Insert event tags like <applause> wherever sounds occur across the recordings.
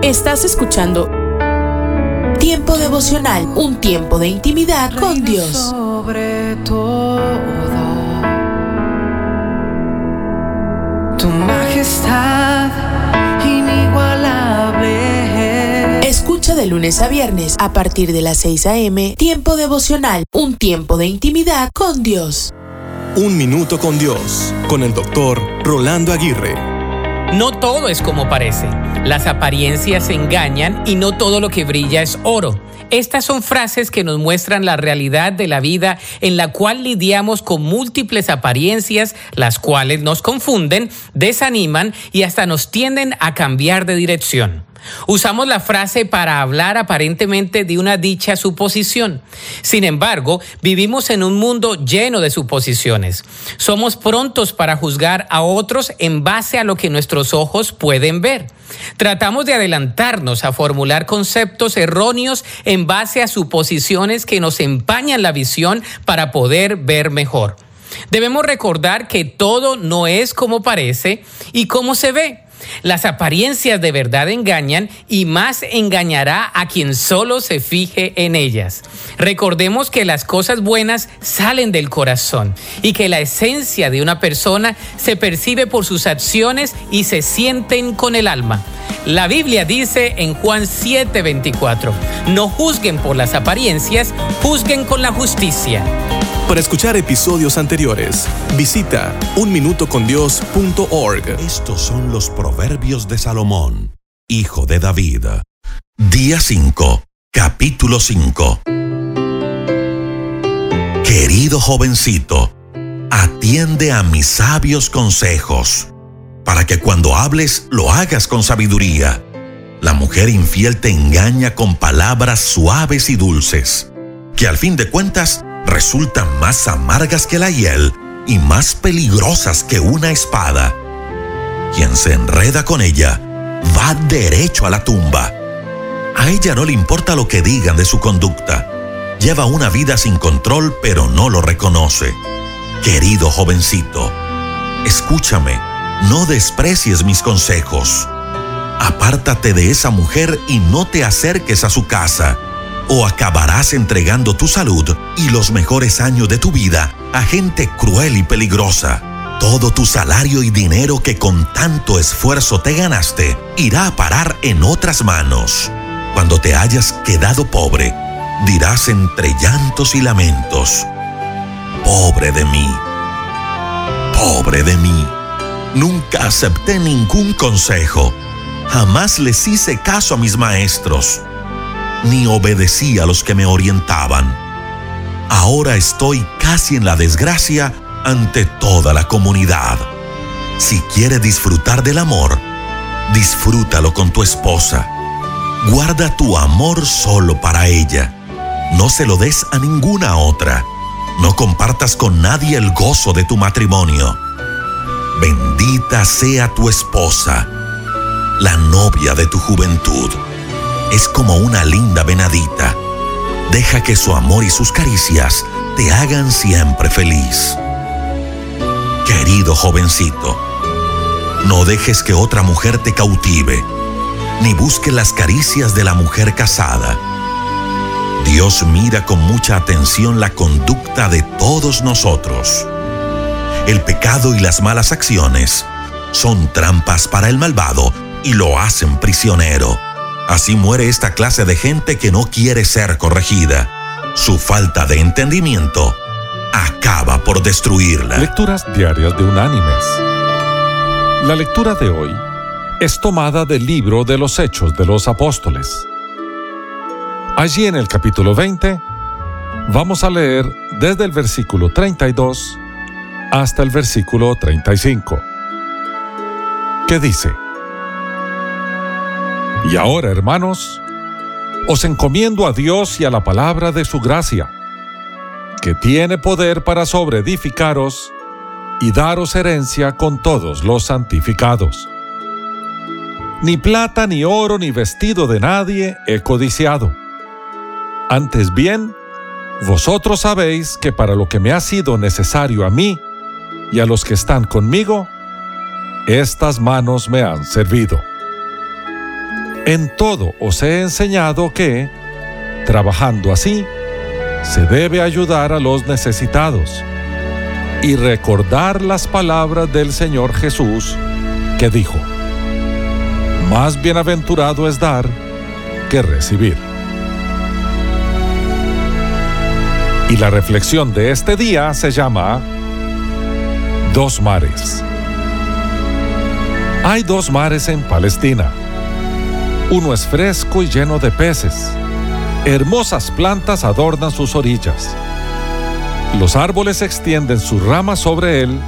Estás escuchando Tiempo devocional, un tiempo de intimidad con Dios. Sobre todo, tu majestad inigualable. Escucha de lunes a viernes a partir de las 6 a.m. Tiempo devocional, un tiempo de intimidad con Dios. Un minuto con Dios, con el doctor Rolando Aguirre. No todo es como parece. Las apariencias engañan y no todo lo que brilla es oro. Estas son frases que nos muestran la realidad de la vida en la cual lidiamos con múltiples apariencias, las cuales nos confunden, desaniman y hasta nos tienden a cambiar de dirección. Usamos la frase para hablar aparentemente de una dicha suposición. Sin embargo, vivimos en un mundo lleno de suposiciones. Somos prontos para juzgar a otros en base a lo que nuestros ojos pueden ver. Tratamos de adelantarnos a formular conceptos erróneos en base a suposiciones que nos empañan la visión para poder ver mejor. Debemos recordar que todo no es como parece y como se ve. Las apariencias de verdad engañan y más engañará a quien solo se fije en ellas. Recordemos que las cosas buenas salen del corazón y que la esencia de una persona se percibe por sus acciones y se sienten con el alma. La Biblia dice en Juan 7:24, no juzguen por las apariencias, juzguen con la justicia. Para escuchar episodios anteriores, visita unminutocondios.org. Estos son los proverbios de Salomón, hijo de David. Día 5, capítulo 5. Querido jovencito, atiende a mis sabios consejos, para que cuando hables lo hagas con sabiduría. La mujer infiel te engaña con palabras suaves y dulces, que al fin de cuentas resultan más amargas que la hiel y más peligrosas que una espada. Quien se enreda con ella va derecho a la tumba. A ella no le importa lo que digan de su conducta. Lleva una vida sin control pero no lo reconoce. Querido jovencito, escúchame, no desprecies mis consejos. Apártate de esa mujer y no te acerques a su casa o acabarás entregando tu salud y los mejores años de tu vida a gente cruel y peligrosa. Todo tu salario y dinero que con tanto esfuerzo te ganaste irá a parar en otras manos. Cuando te hayas quedado pobre, dirás entre llantos y lamentos, pobre de mí, pobre de mí. Nunca acepté ningún consejo, jamás les hice caso a mis maestros ni obedecí a los que me orientaban. Ahora estoy casi en la desgracia ante toda la comunidad. Si quiere disfrutar del amor, disfrútalo con tu esposa. Guarda tu amor solo para ella. No se lo des a ninguna otra. No compartas con nadie el gozo de tu matrimonio. Bendita sea tu esposa, la novia de tu juventud es como una linda venadita. Deja que su amor y sus caricias te hagan siempre feliz. Querido jovencito, no dejes que otra mujer te cautive, ni busque las caricias de la mujer casada. Dios mira con mucha atención la conducta de todos nosotros. El pecado y las malas acciones son trampas para el malvado y lo hacen prisionero. Así muere esta clase de gente que no quiere ser corregida. Su falta de entendimiento acaba por destruirla. Lecturas diarias de unánimes. La lectura de hoy es tomada del libro de los Hechos de los Apóstoles. Allí en el capítulo 20 vamos a leer desde el versículo 32 hasta el versículo 35, que dice, y ahora, hermanos, os encomiendo a Dios y a la palabra de su gracia, que tiene poder para sobreedificaros y daros herencia con todos los santificados. Ni plata, ni oro, ni vestido de nadie he codiciado. Antes bien, vosotros sabéis que para lo que me ha sido necesario a mí y a los que están conmigo, estas manos me han servido. En todo os he enseñado que, trabajando así, se debe ayudar a los necesitados y recordar las palabras del Señor Jesús que dijo, más bienaventurado es dar que recibir. Y la reflexión de este día se llama Dos mares. Hay dos mares en Palestina. Uno es fresco y lleno de peces. Hermosas plantas adornan sus orillas. Los árboles extienden sus ramas sobre él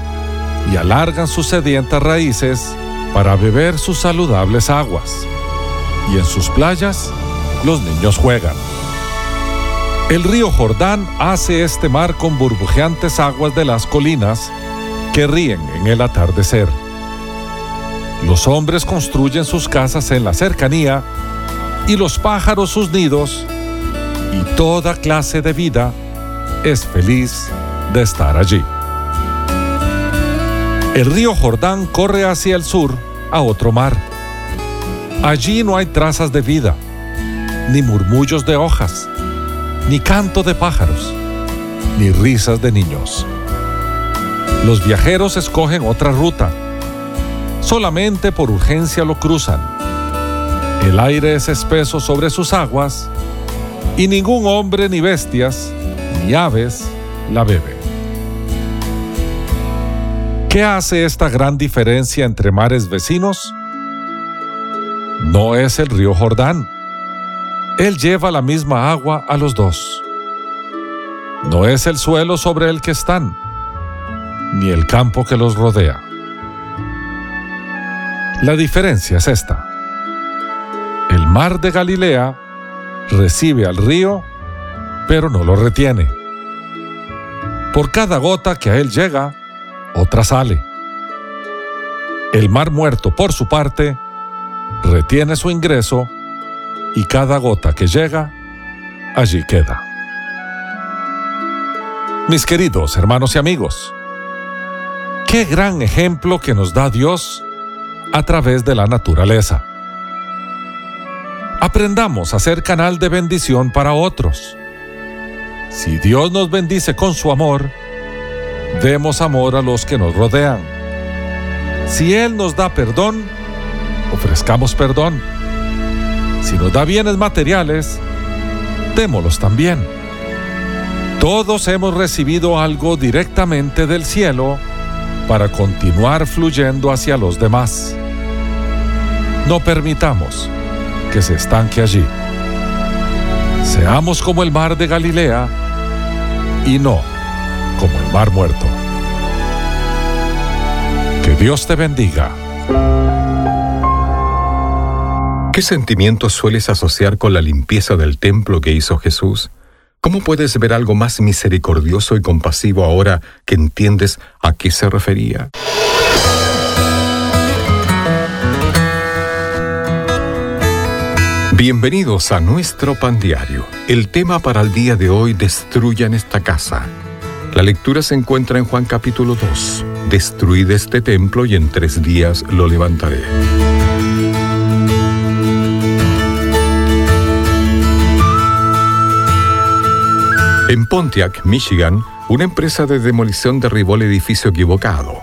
y alargan sus sedientas raíces para beber sus saludables aguas. Y en sus playas los niños juegan. El río Jordán hace este mar con burbujeantes aguas de las colinas que ríen en el atardecer. Los hombres construyen sus casas en la cercanía y los pájaros sus nidos y toda clase de vida es feliz de estar allí. El río Jordán corre hacia el sur a otro mar. Allí no hay trazas de vida, ni murmullos de hojas ni canto de pájaros, ni risas de niños. Los viajeros escogen otra ruta. Solamente por urgencia lo cruzan. El aire es espeso sobre sus aguas y ningún hombre ni bestias ni aves la beben. ¿Qué hace esta gran diferencia entre mares vecinos? No es el río Jordán él lleva la misma agua a los dos. No es el suelo sobre el que están, ni el campo que los rodea. La diferencia es esta. El mar de Galilea recibe al río, pero no lo retiene. Por cada gota que a él llega, otra sale. El mar muerto, por su parte, retiene su ingreso y cada gota que llega, allí queda. Mis queridos hermanos y amigos, qué gran ejemplo que nos da Dios a través de la naturaleza. Aprendamos a ser canal de bendición para otros. Si Dios nos bendice con su amor, demos amor a los que nos rodean. Si Él nos da perdón, ofrezcamos perdón. Si nos da bienes materiales, démoslos también. Todos hemos recibido algo directamente del cielo para continuar fluyendo hacia los demás. No permitamos que se estanque allí. Seamos como el mar de Galilea y no como el mar muerto. Que Dios te bendiga. ¿Qué sentimientos sueles asociar con la limpieza del templo que hizo Jesús? ¿Cómo puedes ver algo más misericordioso y compasivo ahora que entiendes a qué se refería? Bienvenidos a nuestro pan diario. El tema para el día de hoy, destruyan esta casa. La lectura se encuentra en Juan capítulo 2. Destruid este templo y en tres días lo levantaré. En Pontiac, Michigan, una empresa de demolición derribó el edificio equivocado.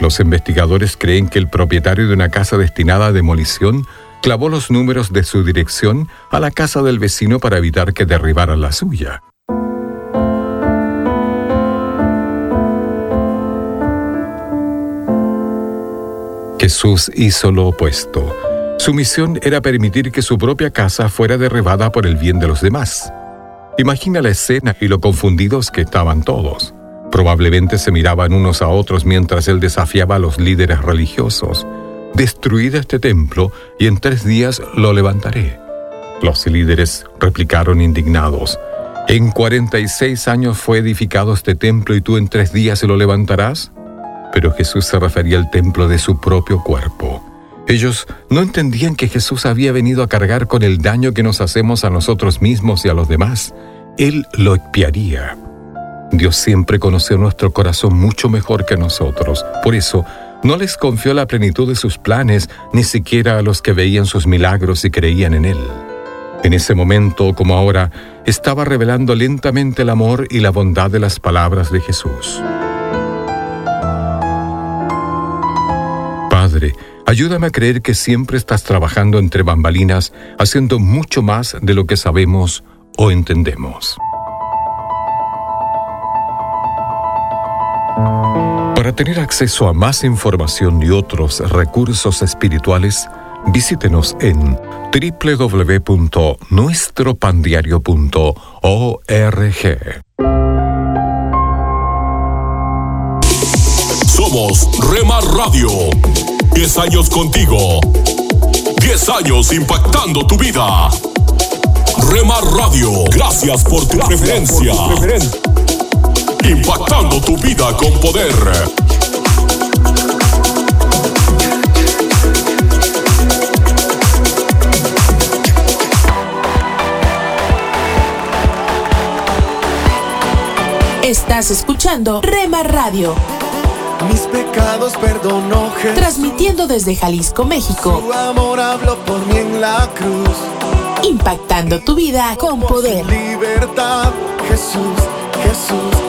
Los investigadores creen que el propietario de una casa destinada a demolición clavó los números de su dirección a la casa del vecino para evitar que derribaran la suya. Jesús hizo lo opuesto. Su misión era permitir que su propia casa fuera derribada por el bien de los demás. Imagina la escena y lo confundidos que estaban todos. Probablemente se miraban unos a otros mientras él desafiaba a los líderes religiosos. Destruid este templo y en tres días lo levantaré. Los líderes replicaron indignados. En 46 años fue edificado este templo y tú en tres días lo levantarás. Pero Jesús se refería al templo de su propio cuerpo. Ellos no entendían que Jesús había venido a cargar con el daño que nos hacemos a nosotros mismos y a los demás. Él lo expiaría. Dios siempre conoció nuestro corazón mucho mejor que nosotros. Por eso, No les confió la plenitud de sus planes, ni siquiera a los que veían sus milagros y creían en Él. En ese momento, como ahora, estaba revelando lentamente el amor y la bondad de las palabras de Jesús. Padre, ayúdame a creer que siempre estás trabajando entre bambalinas, haciendo mucho más de lo que sabemos o entendemos. Para tener acceso a más información y otros recursos espirituales, visítenos en www.nuestropandiario.org. Somos Rema Radio. 10 años contigo. 10 años impactando tu vida. Rema Radio. Gracias por tu preferencia. Impactando tu vida con poder. Estás escuchando Rema Radio. Mis pecados perdonó Jesús. Transmitiendo desde Jalisco, México. Su amor habló por mí en la cruz. Impactando tu vida con poder. Libertad, Jesús, Jesús.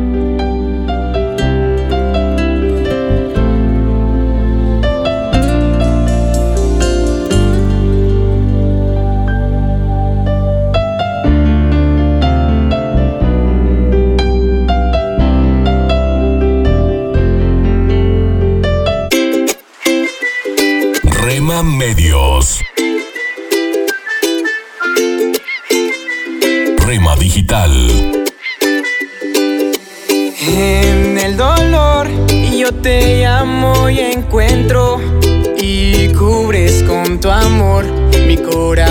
Medios, Rema Digital. En el dolor yo te llamo y encuentro y cubres con tu amor mi corazón.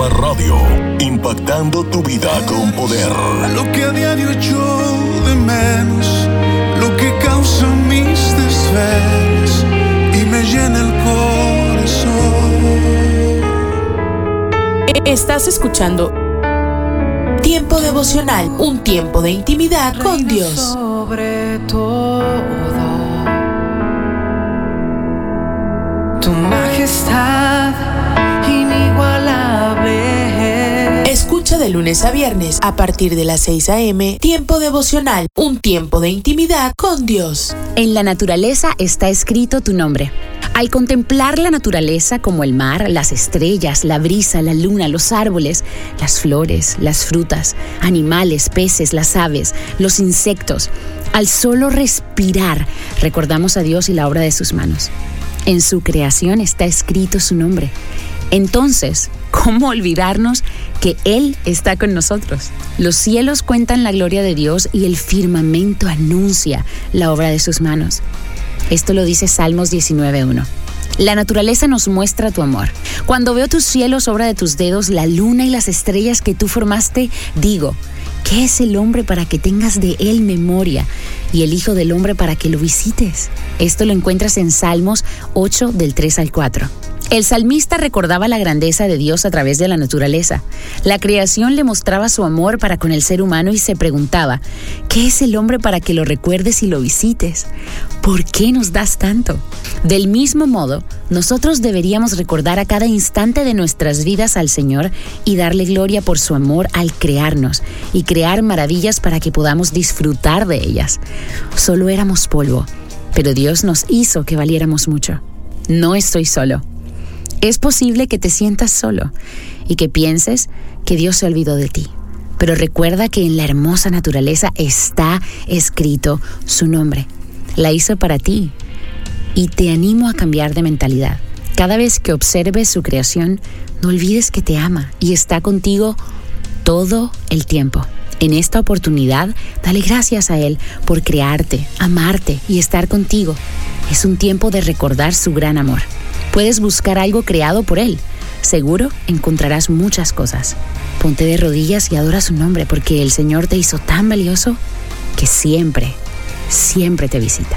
Rema Radio, impactando tu vida con poder. Lo que a diario echo de menos, lo que causa mis desvelos y me llena el corazón. Estás escuchando Tiempo devocional, un tiempo de intimidad con Dios. Sobre todo, tu majestad. Escucha de lunes a viernes a partir de las 6 a.m. Tiempo devocional, un tiempo de intimidad con Dios. En la naturaleza está escrito tu nombre. Al contemplar la naturaleza como el mar, las estrellas, la brisa, la luna, los árboles, las flores, las frutas, animales, peces, las aves, los insectos, al solo respirar recordamos a Dios y la obra de sus manos. En su creación está escrito su nombre. Entonces, ¿cómo olvidarnos que Él está con nosotros? Los cielos cuentan la gloria de Dios y el firmamento anuncia la obra de sus manos. Esto lo dice Salmos 19.1. La naturaleza nos muestra tu amor. Cuando veo tus cielos, obra de tus dedos, la luna y las estrellas que tú formaste, digo, ¿qué es el hombre para que tengas de él memoria? Y el Hijo del Hombre para que lo visites. Esto lo encuentras en Salmos 8 del 3 al 4. El salmista recordaba la grandeza de Dios a través de la naturaleza. La creación le mostraba su amor para con el ser humano y se preguntaba, ¿qué es el hombre para que lo recuerdes y lo visites? ¿Por qué nos das tanto? Del mismo modo, nosotros deberíamos recordar a cada instante de nuestras vidas al Señor y darle gloria por su amor al crearnos y crear maravillas para que podamos disfrutar de ellas. Solo éramos polvo, pero Dios nos hizo que valiéramos mucho. No estoy solo. Es posible que te sientas solo y que pienses que Dios se olvidó de ti. Pero recuerda que en la hermosa naturaleza está escrito su nombre. La hizo para ti. Y te animo a cambiar de mentalidad. Cada vez que observes su creación, no olvides que te ama y está contigo todo el tiempo. En esta oportunidad, dale gracias a Él por crearte, amarte y estar contigo. Es un tiempo de recordar su gran amor. Puedes buscar algo creado por Él. Seguro encontrarás muchas cosas. Ponte de rodillas y adora su nombre porque el Señor te hizo tan valioso que siempre, siempre te visita.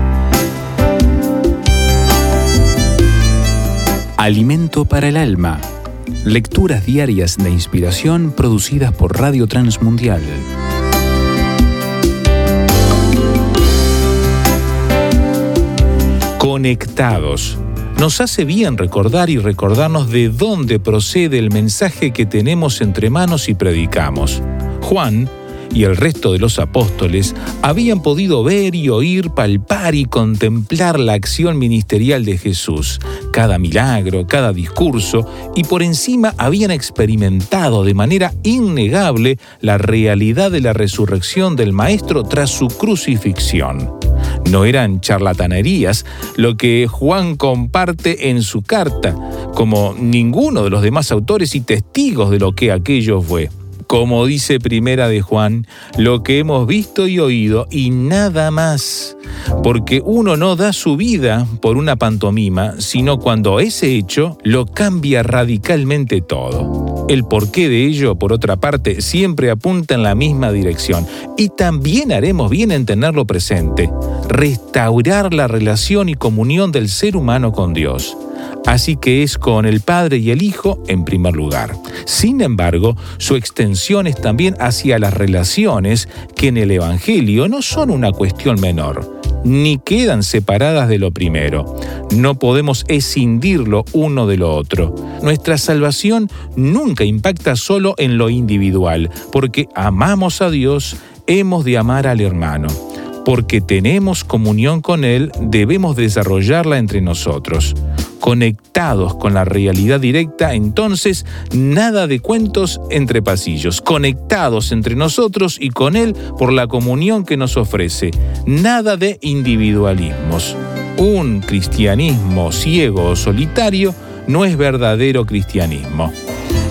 Alimento para el alma. Lecturas diarias de inspiración producidas por Radio Transmundial. conectados. Nos hace bien recordar y recordarnos de dónde procede el mensaje que tenemos entre manos y predicamos. Juan y el resto de los apóstoles habían podido ver y oír, palpar y contemplar la acción ministerial de Jesús, cada milagro, cada discurso, y por encima habían experimentado de manera innegable la realidad de la resurrección del Maestro tras su crucifixión. No eran charlatanerías lo que Juan comparte en su carta, como ninguno de los demás autores y testigos de lo que aquello fue como dice Primera de Juan, lo que hemos visto y oído y nada más. Porque uno no da su vida por una pantomima, sino cuando ese hecho lo cambia radicalmente todo. El porqué de ello, por otra parte, siempre apunta en la misma dirección. Y también haremos bien en tenerlo presente, restaurar la relación y comunión del ser humano con Dios. Así que es con el Padre y el Hijo en primer lugar. Sin embargo, su extensión es también hacia las relaciones que en el Evangelio no son una cuestión menor, ni quedan separadas de lo primero. No podemos escindirlo uno de lo otro. Nuestra salvación nunca impacta solo en lo individual, porque amamos a Dios, hemos de amar al hermano porque tenemos comunión con Él, debemos desarrollarla entre nosotros. Conectados con la realidad directa, entonces nada de cuentos entre pasillos, conectados entre nosotros y con Él por la comunión que nos ofrece, nada de individualismos. Un cristianismo ciego o solitario no es verdadero cristianismo.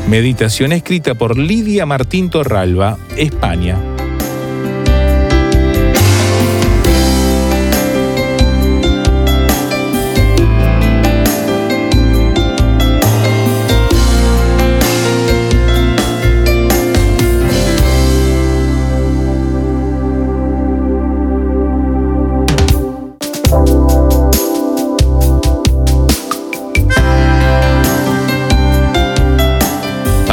Meditación escrita por Lidia Martín Torralba, España.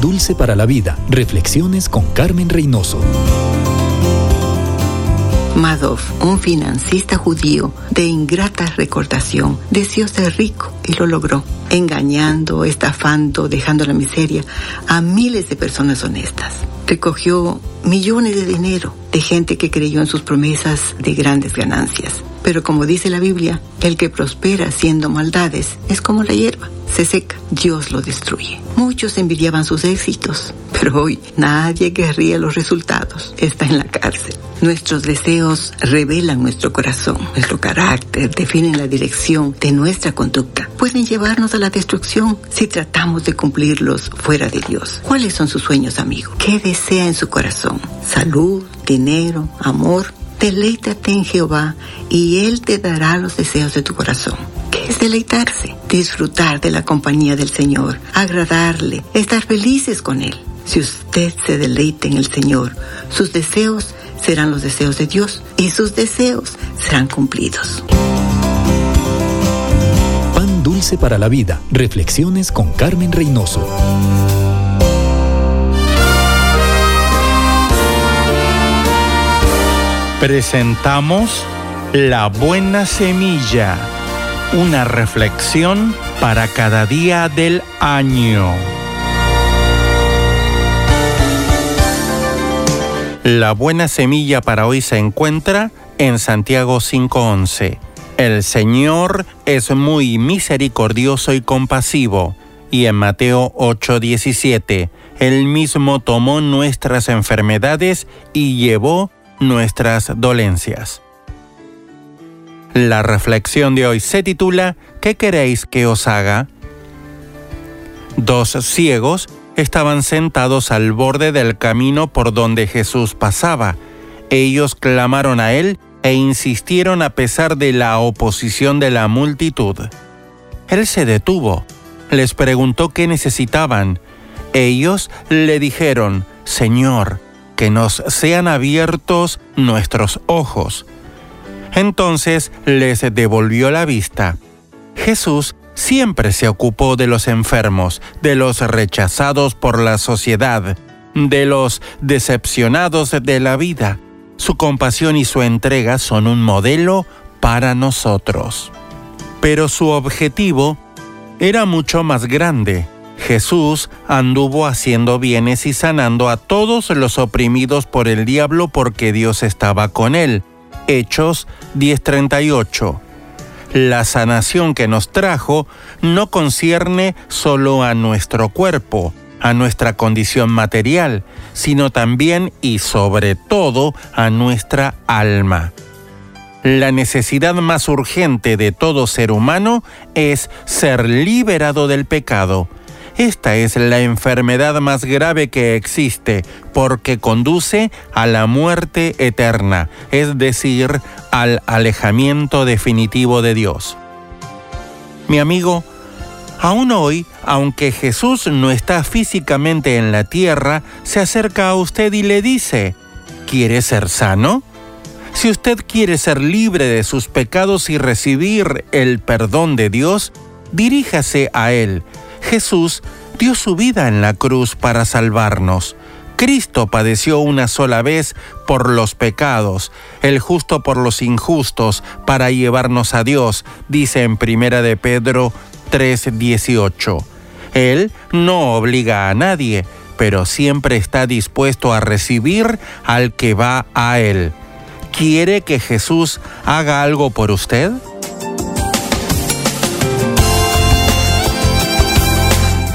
Dulce para la Vida. Reflexiones con Carmen Reynoso. Madoff, un financista judío de ingrata recordación, deseó ser rico y lo logró, engañando, estafando, dejando la miseria a miles de personas honestas. Recogió millones de dinero de gente que creyó en sus promesas de grandes ganancias. Pero como dice la Biblia, el que prospera haciendo maldades es como la hierba, se seca, Dios lo destruye. Muchos envidiaban sus éxitos, pero hoy nadie querría los resultados. Está en la cárcel. Nuestros deseos revelan nuestro corazón, nuestro carácter, definen la dirección de nuestra conducta. Pueden llevarnos a la destrucción si tratamos de cumplirlos fuera de Dios. ¿Cuáles son sus sueños, amigo? ¿Qué desea en su corazón? ¿Salud? ¿Dinero? ¿Amor? Deleítate en Jehová y Él te dará los deseos de tu corazón. ¿Qué es deleitarse? Disfrutar de la compañía del Señor, agradarle, estar felices con Él. Si usted se deleita en el Señor, sus deseos serán los deseos de Dios y sus deseos serán cumplidos. Pan dulce para la vida. Reflexiones con Carmen Reynoso. Presentamos La Buena Semilla, una reflexión para cada día del año. La buena semilla para hoy se encuentra en Santiago 5.11. El Señor es muy misericordioso y compasivo. Y en Mateo 8:17, Él mismo tomó nuestras enfermedades y llevó nuestras dolencias. La reflexión de hoy se titula ¿Qué queréis que os haga? Dos ciegos estaban sentados al borde del camino por donde Jesús pasaba. Ellos clamaron a él e insistieron a pesar de la oposición de la multitud. Él se detuvo, les preguntó qué necesitaban. Ellos le dijeron, Señor, que nos sean abiertos nuestros ojos. Entonces les devolvió la vista. Jesús siempre se ocupó de los enfermos, de los rechazados por la sociedad, de los decepcionados de la vida. Su compasión y su entrega son un modelo para nosotros. Pero su objetivo era mucho más grande. Jesús anduvo haciendo bienes y sanando a todos los oprimidos por el diablo porque Dios estaba con él. Hechos 10:38. La sanación que nos trajo no concierne solo a nuestro cuerpo, a nuestra condición material, sino también y sobre todo a nuestra alma. La necesidad más urgente de todo ser humano es ser liberado del pecado. Esta es la enfermedad más grave que existe porque conduce a la muerte eterna, es decir, al alejamiento definitivo de Dios. Mi amigo, aún hoy, aunque Jesús no está físicamente en la tierra, se acerca a usted y le dice, ¿quiere ser sano? Si usted quiere ser libre de sus pecados y recibir el perdón de Dios, diríjase a Él. Jesús dio su vida en la cruz para salvarnos. Cristo padeció una sola vez por los pecados, el justo por los injustos, para llevarnos a Dios, dice en Primera de Pedro 3:18. Él no obliga a nadie, pero siempre está dispuesto a recibir al que va a Él. ¿Quiere que Jesús haga algo por usted?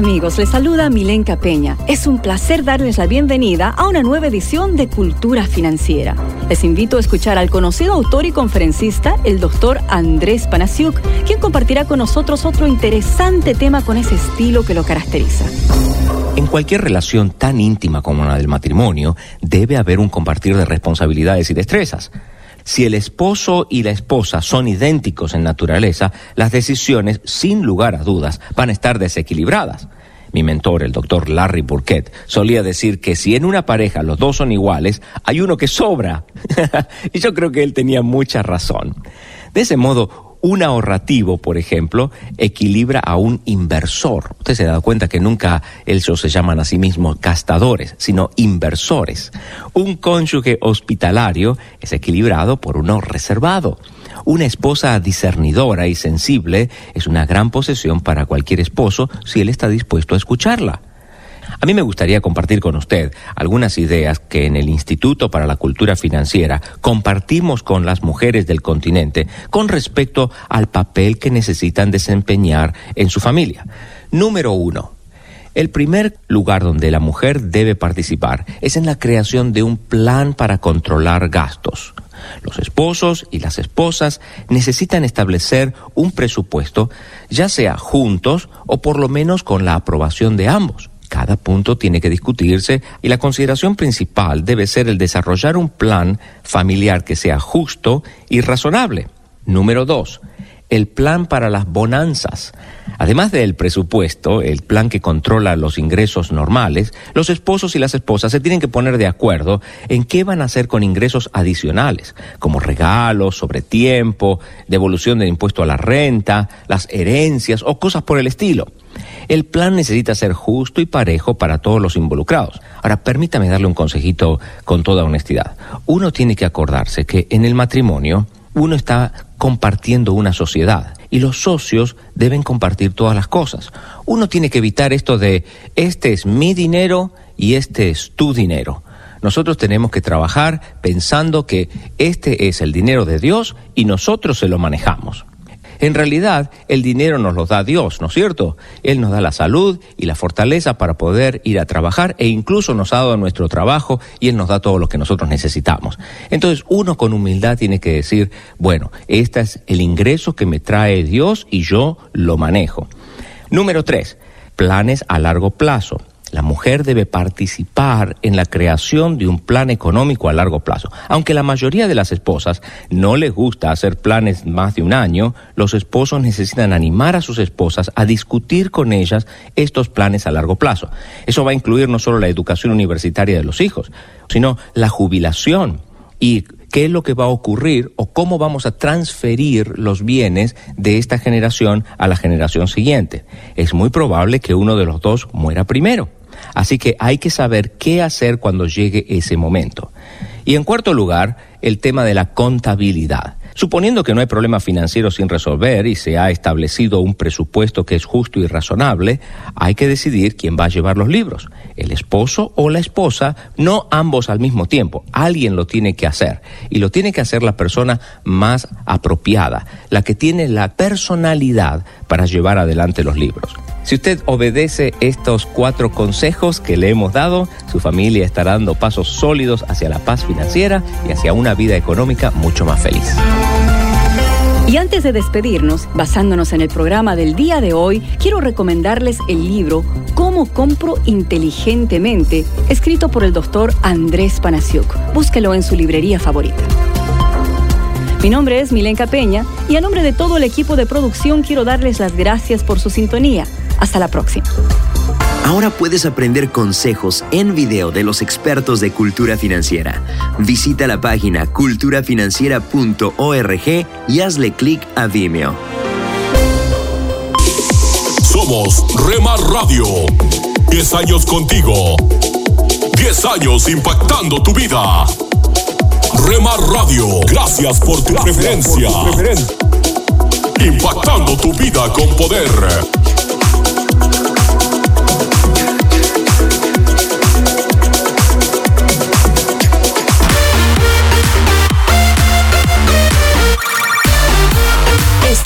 amigos? Les saluda Milenka Peña. Es un placer darles la bienvenida a una nueva edición de Cultura Financiera. Les invito a escuchar al conocido autor y conferencista, el doctor Andrés Panasiuk, quien compartirá con nosotros otro interesante tema con ese estilo que lo caracteriza. En cualquier relación tan íntima como la del matrimonio, debe haber un compartir de responsabilidades y destrezas. Si el esposo y la esposa son idénticos en naturaleza, las decisiones, sin lugar a dudas, van a estar desequilibradas. Mi mentor, el doctor Larry Burkett, solía decir que si en una pareja los dos son iguales, hay uno que sobra. <laughs> y yo creo que él tenía mucha razón. De ese modo, un ahorrativo, por ejemplo, equilibra a un inversor. Usted se dado cuenta que nunca ellos se llaman a sí mismos gastadores, sino inversores. Un cónyuge hospitalario es equilibrado por uno reservado. Una esposa discernidora y sensible es una gran posesión para cualquier esposo si él está dispuesto a escucharla. A mí me gustaría compartir con usted algunas ideas que en el Instituto para la Cultura Financiera compartimos con las mujeres del continente con respecto al papel que necesitan desempeñar en su familia. Número uno. El primer lugar donde la mujer debe participar es en la creación de un plan para controlar gastos. Los esposos y las esposas necesitan establecer un presupuesto, ya sea juntos o por lo menos con la aprobación de ambos. Cada punto tiene que discutirse y la consideración principal debe ser el desarrollar un plan familiar que sea justo y razonable. Número dos, el plan para las bonanzas. Además del presupuesto, el plan que controla los ingresos normales, los esposos y las esposas se tienen que poner de acuerdo en qué van a hacer con ingresos adicionales, como regalos, sobre tiempo, devolución del impuesto a la renta, las herencias o cosas por el estilo. El plan necesita ser justo y parejo para todos los involucrados. Ahora, permítame darle un consejito con toda honestidad. Uno tiene que acordarse que en el matrimonio uno está compartiendo una sociedad y los socios deben compartir todas las cosas. Uno tiene que evitar esto de este es mi dinero y este es tu dinero. Nosotros tenemos que trabajar pensando que este es el dinero de Dios y nosotros se lo manejamos. En realidad, el dinero nos lo da Dios, ¿no es cierto? Él nos da la salud y la fortaleza para poder ir a trabajar e incluso nos ha dado nuestro trabajo y Él nos da todo lo que nosotros necesitamos. Entonces, uno con humildad tiene que decir, bueno, este es el ingreso que me trae Dios y yo lo manejo. Número tres, planes a largo plazo. La mujer debe participar en la creación de un plan económico a largo plazo. Aunque la mayoría de las esposas no les gusta hacer planes más de un año, los esposos necesitan animar a sus esposas a discutir con ellas estos planes a largo plazo. Eso va a incluir no solo la educación universitaria de los hijos, sino la jubilación y qué es lo que va a ocurrir o cómo vamos a transferir los bienes de esta generación a la generación siguiente. Es muy probable que uno de los dos muera primero. Así que hay que saber qué hacer cuando llegue ese momento. Y en cuarto lugar, el tema de la contabilidad. Suponiendo que no hay problema financiero sin resolver y se ha establecido un presupuesto que es justo y razonable, hay que decidir quién va a llevar los libros, el esposo o la esposa, no ambos al mismo tiempo. Alguien lo tiene que hacer y lo tiene que hacer la persona más apropiada, la que tiene la personalidad para llevar adelante los libros. Si usted obedece estos cuatro consejos que le hemos dado, su familia estará dando pasos sólidos hacia la paz financiera y hacia una vida económica mucho más feliz. Y antes de despedirnos, basándonos en el programa del día de hoy, quiero recomendarles el libro Cómo compro inteligentemente, escrito por el doctor Andrés Panasiuk. Búsquelo en su librería favorita. Mi nombre es Milenka Peña y a nombre de todo el equipo de producción quiero darles las gracias por su sintonía. Hasta la próxima. Ahora puedes aprender consejos en video de los expertos de cultura financiera. Visita la página culturafinanciera.org y hazle clic a Vimeo. Somos Remar Radio. 10 años contigo. 10 años impactando tu vida. Remar Radio, gracias por tu preferencia. Impactando tu vida con poder.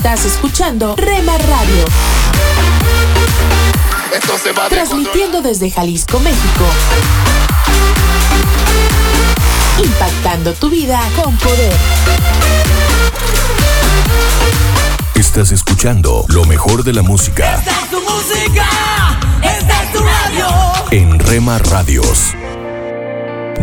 Estás escuchando Rema Radio. Transmitiendo desde Jalisco, México. Impactando tu vida con poder. Estás escuchando lo mejor de la música Esta es tu música, esta es tu radio. en Rema Radios.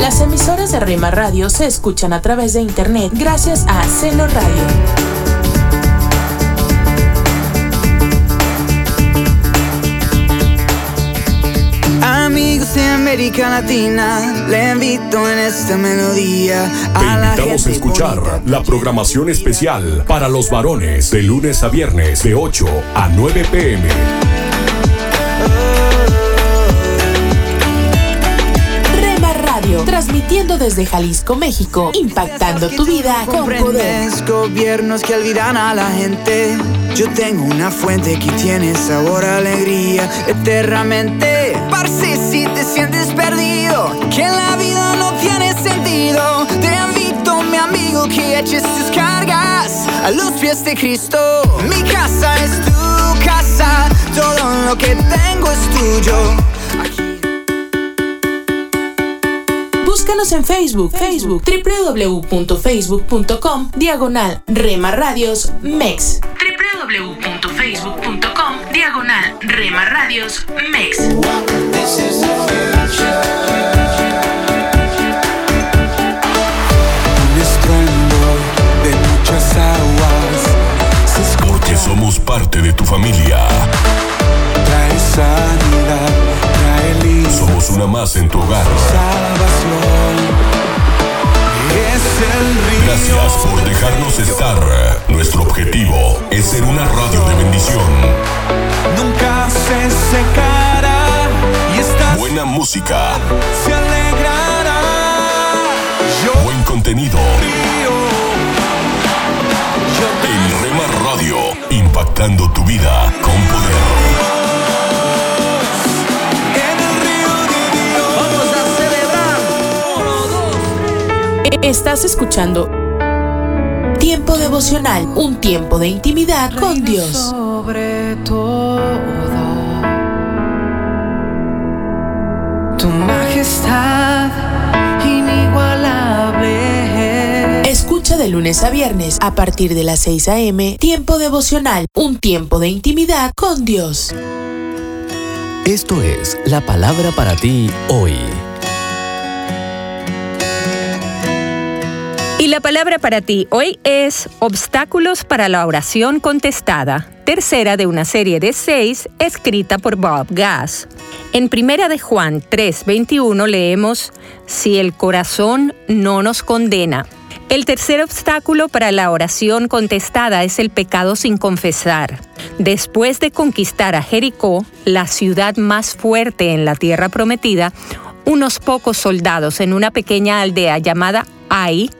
Las emisoras de Rema Radio se escuchan a través de internet gracias a Celo Radio. Amigos de América Latina, le invito en esta melodía Te a la invitamos a escuchar bonita. la programación especial para los varones de lunes a viernes de 8 a 9 pm. Desde Jalisco, México, impactando tu vida con poder. Gobiernos que olvidan a la gente. Yo tengo una fuente que tiene sabor a alegría eternamente. Parce, si te sientes perdido, que la vida no tiene sentido, te invito, mi amigo, que eches tus cargas a los pies de Cristo. Mi casa es tu casa, todo lo que tengo es tuyo. Búscanos en Facebook, Facebook, www.facebook.com, diagonal Rema Radios MEX. www.facebook.com, diagonal Rema Radios MEX. somos parte de tu familia. Traes paz en tu hogar. Gracias por dejarnos estar. Nuestro objetivo es ser una radio de bendición. Nunca se secará y esta Buena música, se alegrará. Yo buen contenido. En Rema Radio, impactando tu vida con poder. Estás escuchando Tiempo devocional, un tiempo de intimidad con Dios. sobre todo tu majestad inigualable. Escucha de lunes a viernes a partir de las 6 a.m. Tiempo devocional, un tiempo de intimidad con Dios. Esto es la palabra para ti hoy. La palabra para ti hoy es obstáculos para la oración contestada, tercera de una serie de seis escrita por Bob Gass. En primera de Juan 3:21 leemos, si el corazón no nos condena. El tercer obstáculo para la oración contestada es el pecado sin confesar. Después de conquistar a Jericó, la ciudad más fuerte en la tierra prometida, unos pocos soldados en una pequeña aldea llamada Ai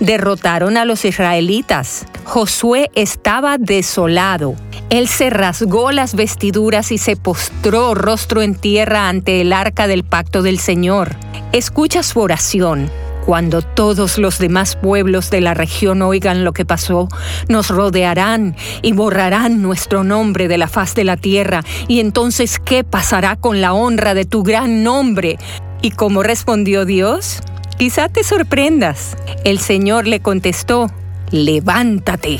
derrotaron a los israelitas. Josué estaba desolado. Él se rasgó las vestiduras y se postró rostro en tierra ante el arca del pacto del Señor. Escucha su oración. Cuando todos los demás pueblos de la región oigan lo que pasó, nos rodearán y borrarán nuestro nombre de la faz de la tierra. Y entonces, ¿qué pasará con la honra de tu gran nombre? ¿Y cómo respondió Dios? Quizá te sorprendas. El Señor le contestó, levántate.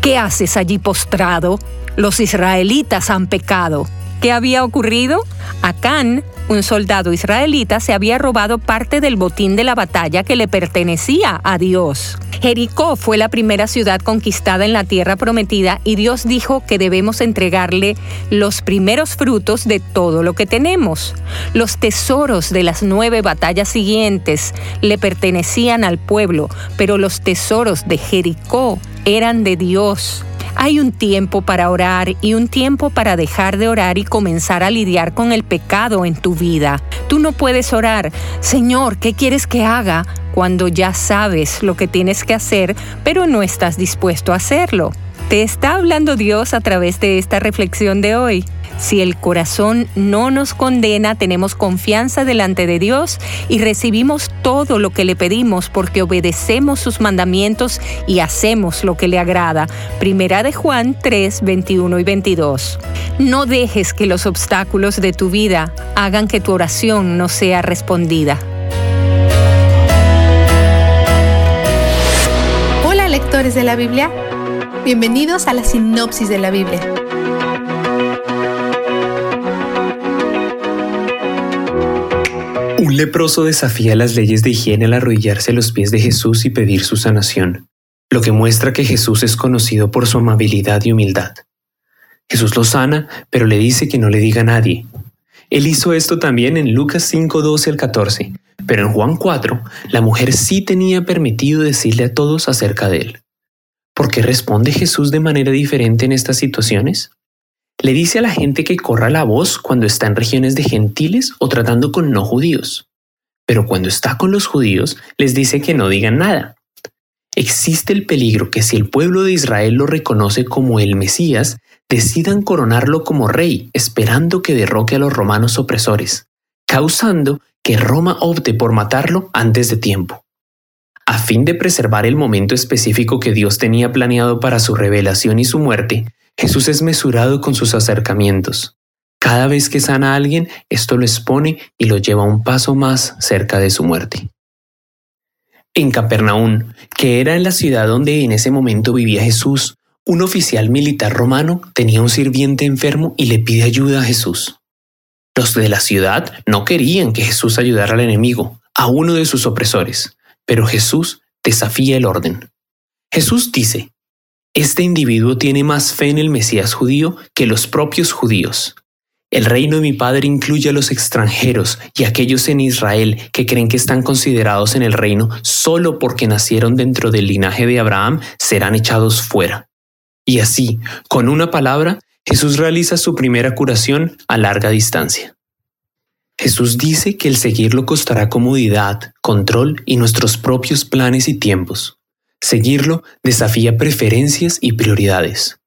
¿Qué haces allí postrado? Los israelitas han pecado. ¿Qué había ocurrido? Acán, un soldado israelita, se había robado parte del botín de la batalla que le pertenecía a Dios. Jericó fue la primera ciudad conquistada en la tierra prometida y Dios dijo que debemos entregarle los primeros frutos de todo lo que tenemos. Los tesoros de las nueve batallas siguientes le pertenecían al pueblo, pero los tesoros de Jericó eran de Dios. Hay un tiempo para orar y un tiempo para dejar de orar y comenzar a lidiar con el pecado en tu vida. Tú no puedes orar, Señor, ¿qué quieres que haga? cuando ya sabes lo que tienes que hacer, pero no estás dispuesto a hacerlo. Te está hablando Dios a través de esta reflexión de hoy. Si el corazón no nos condena, tenemos confianza delante de Dios y recibimos todo lo que le pedimos porque obedecemos sus mandamientos y hacemos lo que le agrada. Primera de Juan 3, 21 y 22. No dejes que los obstáculos de tu vida hagan que tu oración no sea respondida. Hola lectores de la Biblia, bienvenidos a la sinopsis de la Biblia. Un leproso desafía las leyes de higiene al arrodillarse los pies de Jesús y pedir su sanación, lo que muestra que Jesús es conocido por su amabilidad y humildad. Jesús lo sana, pero le dice que no le diga a nadie. Él hizo esto también en Lucas 5, 12 al 14, pero en Juan 4, la mujer sí tenía permitido decirle a todos acerca de él. ¿Por qué responde Jesús de manera diferente en estas situaciones? Le dice a la gente que corra la voz cuando está en regiones de gentiles o tratando con no judíos. Pero cuando está con los judíos, les dice que no digan nada. Existe el peligro que si el pueblo de Israel lo reconoce como el Mesías, decidan coronarlo como rey, esperando que derroque a los romanos opresores, causando que Roma opte por matarlo antes de tiempo. A fin de preservar el momento específico que Dios tenía planeado para su revelación y su muerte, Jesús es mesurado con sus acercamientos. Cada vez que sana a alguien, esto lo expone y lo lleva un paso más cerca de su muerte. En Capernaum, que era la ciudad donde en ese momento vivía Jesús, un oficial militar romano tenía un sirviente enfermo y le pide ayuda a Jesús. Los de la ciudad no querían que Jesús ayudara al enemigo, a uno de sus opresores, pero Jesús desafía el orden. Jesús dice, este individuo tiene más fe en el Mesías judío que los propios judíos. El reino de mi Padre incluye a los extranjeros y a aquellos en Israel que creen que están considerados en el reino solo porque nacieron dentro del linaje de Abraham serán echados fuera. Y así, con una palabra, Jesús realiza su primera curación a larga distancia. Jesús dice que el seguirlo costará comodidad, control y nuestros propios planes y tiempos. Seguirlo desafía preferencias y prioridades.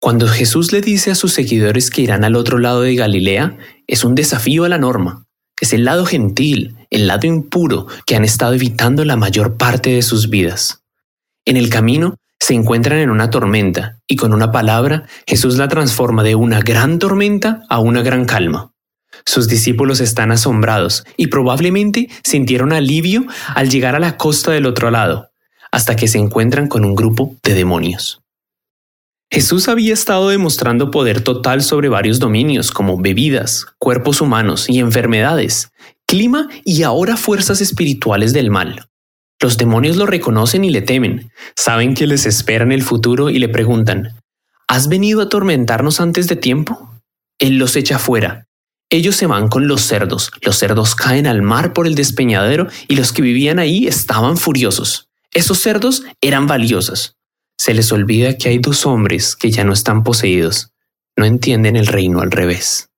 Cuando Jesús le dice a sus seguidores que irán al otro lado de Galilea, es un desafío a la norma. Es el lado gentil, el lado impuro que han estado evitando la mayor parte de sus vidas. En el camino se encuentran en una tormenta y con una palabra Jesús la transforma de una gran tormenta a una gran calma. Sus discípulos están asombrados y probablemente sintieron alivio al llegar a la costa del otro lado, hasta que se encuentran con un grupo de demonios. Jesús había estado demostrando poder total sobre varios dominios como bebidas, cuerpos humanos y enfermedades, clima y ahora fuerzas espirituales del mal. Los demonios lo reconocen y le temen, saben que les espera en el futuro y le preguntan, ¿Has venido a atormentarnos antes de tiempo? Él los echa fuera. Ellos se van con los cerdos, los cerdos caen al mar por el despeñadero y los que vivían ahí estaban furiosos. Esos cerdos eran valiosos, se les olvida que hay dos hombres que ya no están poseídos. No entienden el reino al revés.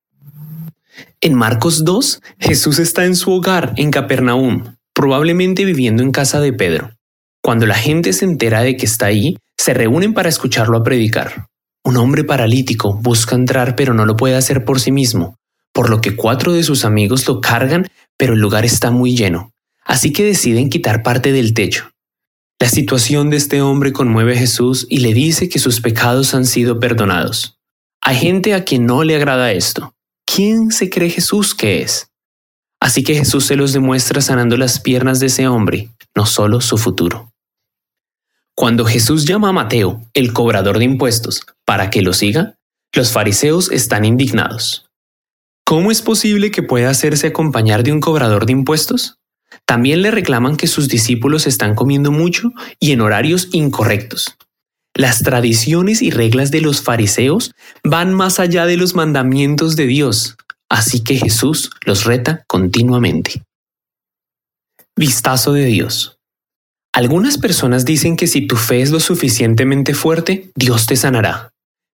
En Marcos 2, Jesús está en su hogar en Capernaum, probablemente viviendo en casa de Pedro. Cuando la gente se entera de que está ahí, se reúnen para escucharlo a predicar. Un hombre paralítico busca entrar pero no lo puede hacer por sí mismo, por lo que cuatro de sus amigos lo cargan, pero el lugar está muy lleno, así que deciden quitar parte del techo. La situación de este hombre conmueve a Jesús y le dice que sus pecados han sido perdonados. Hay gente a quien no le agrada esto. ¿Quién se cree Jesús que es? Así que Jesús se los demuestra sanando las piernas de ese hombre, no solo su futuro. Cuando Jesús llama a Mateo, el cobrador de impuestos, para que lo siga, los fariseos están indignados. ¿Cómo es posible que pueda hacerse acompañar de un cobrador de impuestos? También le reclaman que sus discípulos están comiendo mucho y en horarios incorrectos. Las tradiciones y reglas de los fariseos van más allá de los mandamientos de Dios, así que Jesús los reta continuamente. Vistazo de Dios. Algunas personas dicen que si tu fe es lo suficientemente fuerte, Dios te sanará.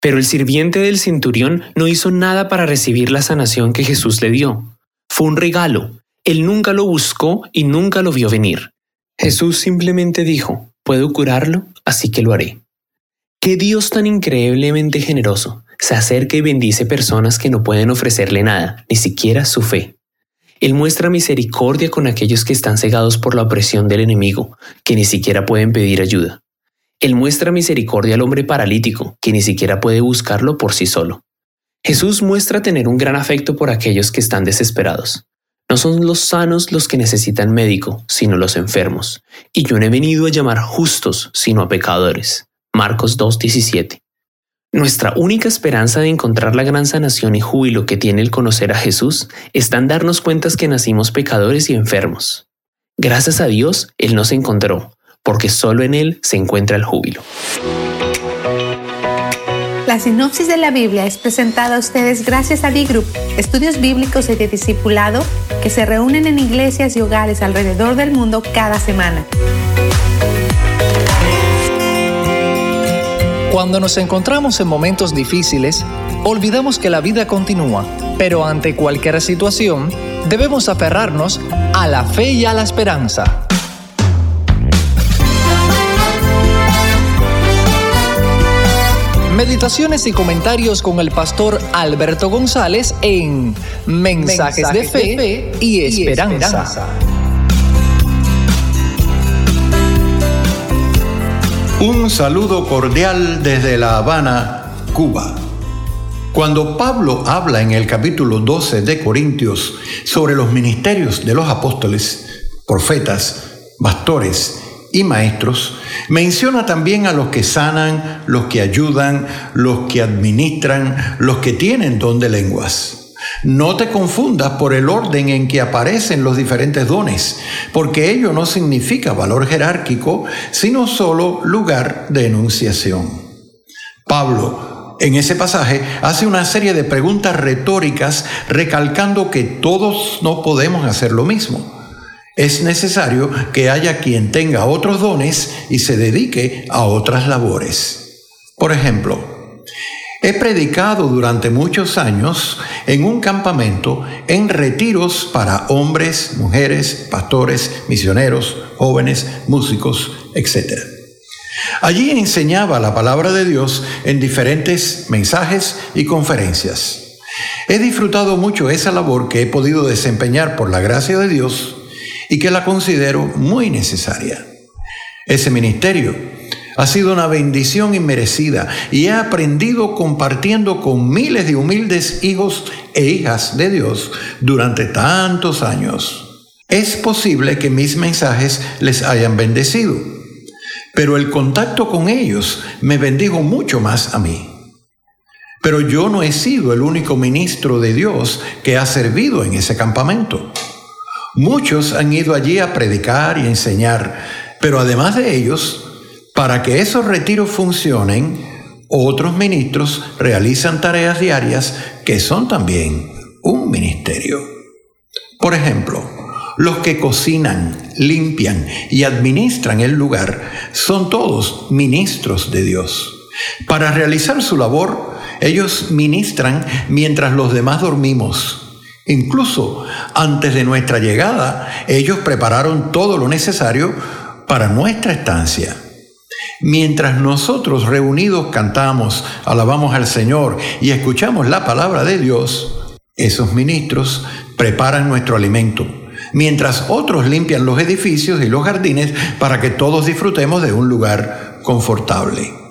Pero el sirviente del centurión no hizo nada para recibir la sanación que Jesús le dio. Fue un regalo, él nunca lo buscó y nunca lo vio venir. Jesús simplemente dijo, puedo curarlo, así que lo haré. Qué Dios tan increíblemente generoso se acerca y bendice personas que no pueden ofrecerle nada, ni siquiera su fe. Él muestra misericordia con aquellos que están cegados por la opresión del enemigo, que ni siquiera pueden pedir ayuda. Él muestra misericordia al hombre paralítico, que ni siquiera puede buscarlo por sí solo. Jesús muestra tener un gran afecto por aquellos que están desesperados. No son los sanos los que necesitan médico, sino los enfermos. Y yo no he venido a llamar justos, sino a pecadores. Marcos 2.17. Nuestra única esperanza de encontrar la gran sanación y júbilo que tiene el conocer a Jesús está en darnos cuenta que nacimos pecadores y enfermos. Gracias a Dios, Él nos encontró, porque solo en Él se encuentra el júbilo. La sinopsis de la Biblia es presentada a ustedes gracias a D-Group, estudios bíblicos y de discipulado que se reúnen en iglesias y hogares alrededor del mundo cada semana. Cuando nos encontramos en momentos difíciles, olvidamos que la vida continúa, pero ante cualquier situación, debemos aferrarnos a la fe y a la esperanza. Meditaciones y comentarios con el pastor Alberto González en Mensajes, de, fe y, esperanza. Un saludo cordial desde La Habana, Cuba. Cuando Pablo habla en el capítulo 12 de Corintios sobre los ministerios de los apóstoles, profetas, pastores y maestros, menciona también a los que sanan, los que ayudan, los que administran, los que tienen don de lenguas. No te confundas por el orden en que aparecen los diferentes dones, porque ello no significa valor jerárquico, sino solo lugar de enunciación. Pablo en ese pasaje, hace una serie de preguntas retóricas recalcando que todos no podemos hacer lo mismo. Es necesario que haya quien tenga otros dones y se dedique a otras labores. Por ejemplo, He predicado durante muchos años en un campamento en retiros para hombres, mujeres, pastores, misioneros, jóvenes, músicos, etc. Allí enseñaba la palabra de Dios en diferentes mensajes y conferencias. He disfrutado mucho esa labor que he podido desempeñar por la gracia de Dios y que la considero muy necesaria. Ese ministerio ha sido una bendición inmerecida y he aprendido compartiendo con miles de humildes hijos e hijas de Dios durante tantos años. Es posible que mis mensajes les hayan bendecido, pero el contacto con ellos me bendijo mucho más a mí. Pero yo no he sido el único ministro de Dios que ha servido en ese campamento. Muchos han ido allí a predicar y enseñar, pero además de ellos, para que esos retiros funcionen, otros ministros realizan tareas diarias que son también un ministerio. Por ejemplo, los que cocinan, limpian y administran el lugar son todos ministros de Dios. Para realizar su labor, ellos ministran mientras los demás dormimos. Incluso antes de nuestra llegada, ellos prepararon todo lo necesario para nuestra estancia. Mientras nosotros reunidos cantamos, alabamos al Señor y escuchamos la palabra de Dios, esos ministros preparan nuestro alimento, mientras otros limpian los edificios y los jardines para que todos disfrutemos de un lugar confortable.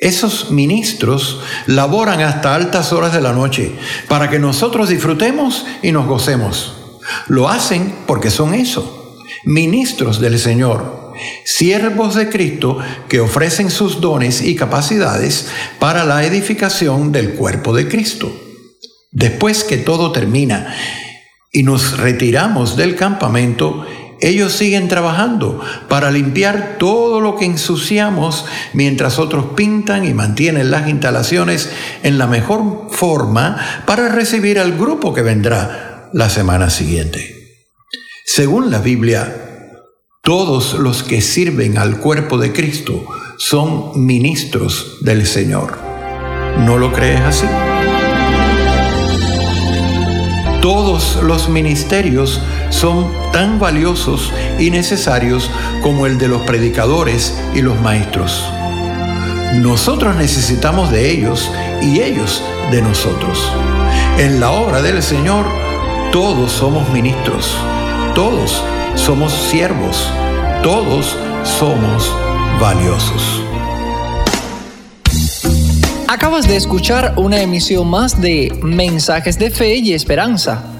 Esos ministros laboran hasta altas horas de la noche para que nosotros disfrutemos y nos gocemos. Lo hacen porque son eso, ministros del Señor siervos de Cristo que ofrecen sus dones y capacidades para la edificación del cuerpo de Cristo. Después que todo termina y nos retiramos del campamento, ellos siguen trabajando para limpiar todo lo que ensuciamos mientras otros pintan y mantienen las instalaciones en la mejor forma para recibir al grupo que vendrá la semana siguiente. Según la Biblia, todos los que sirven al cuerpo de Cristo son ministros del Señor. ¿No lo crees así? Todos los ministerios son tan valiosos y necesarios como el de los predicadores y los maestros. Nosotros necesitamos de ellos y ellos de nosotros. En la obra del Señor todos somos ministros, todos somos siervos, todos somos valiosos. Acabas de escuchar una emisión más de Mensajes de Fe y Esperanza.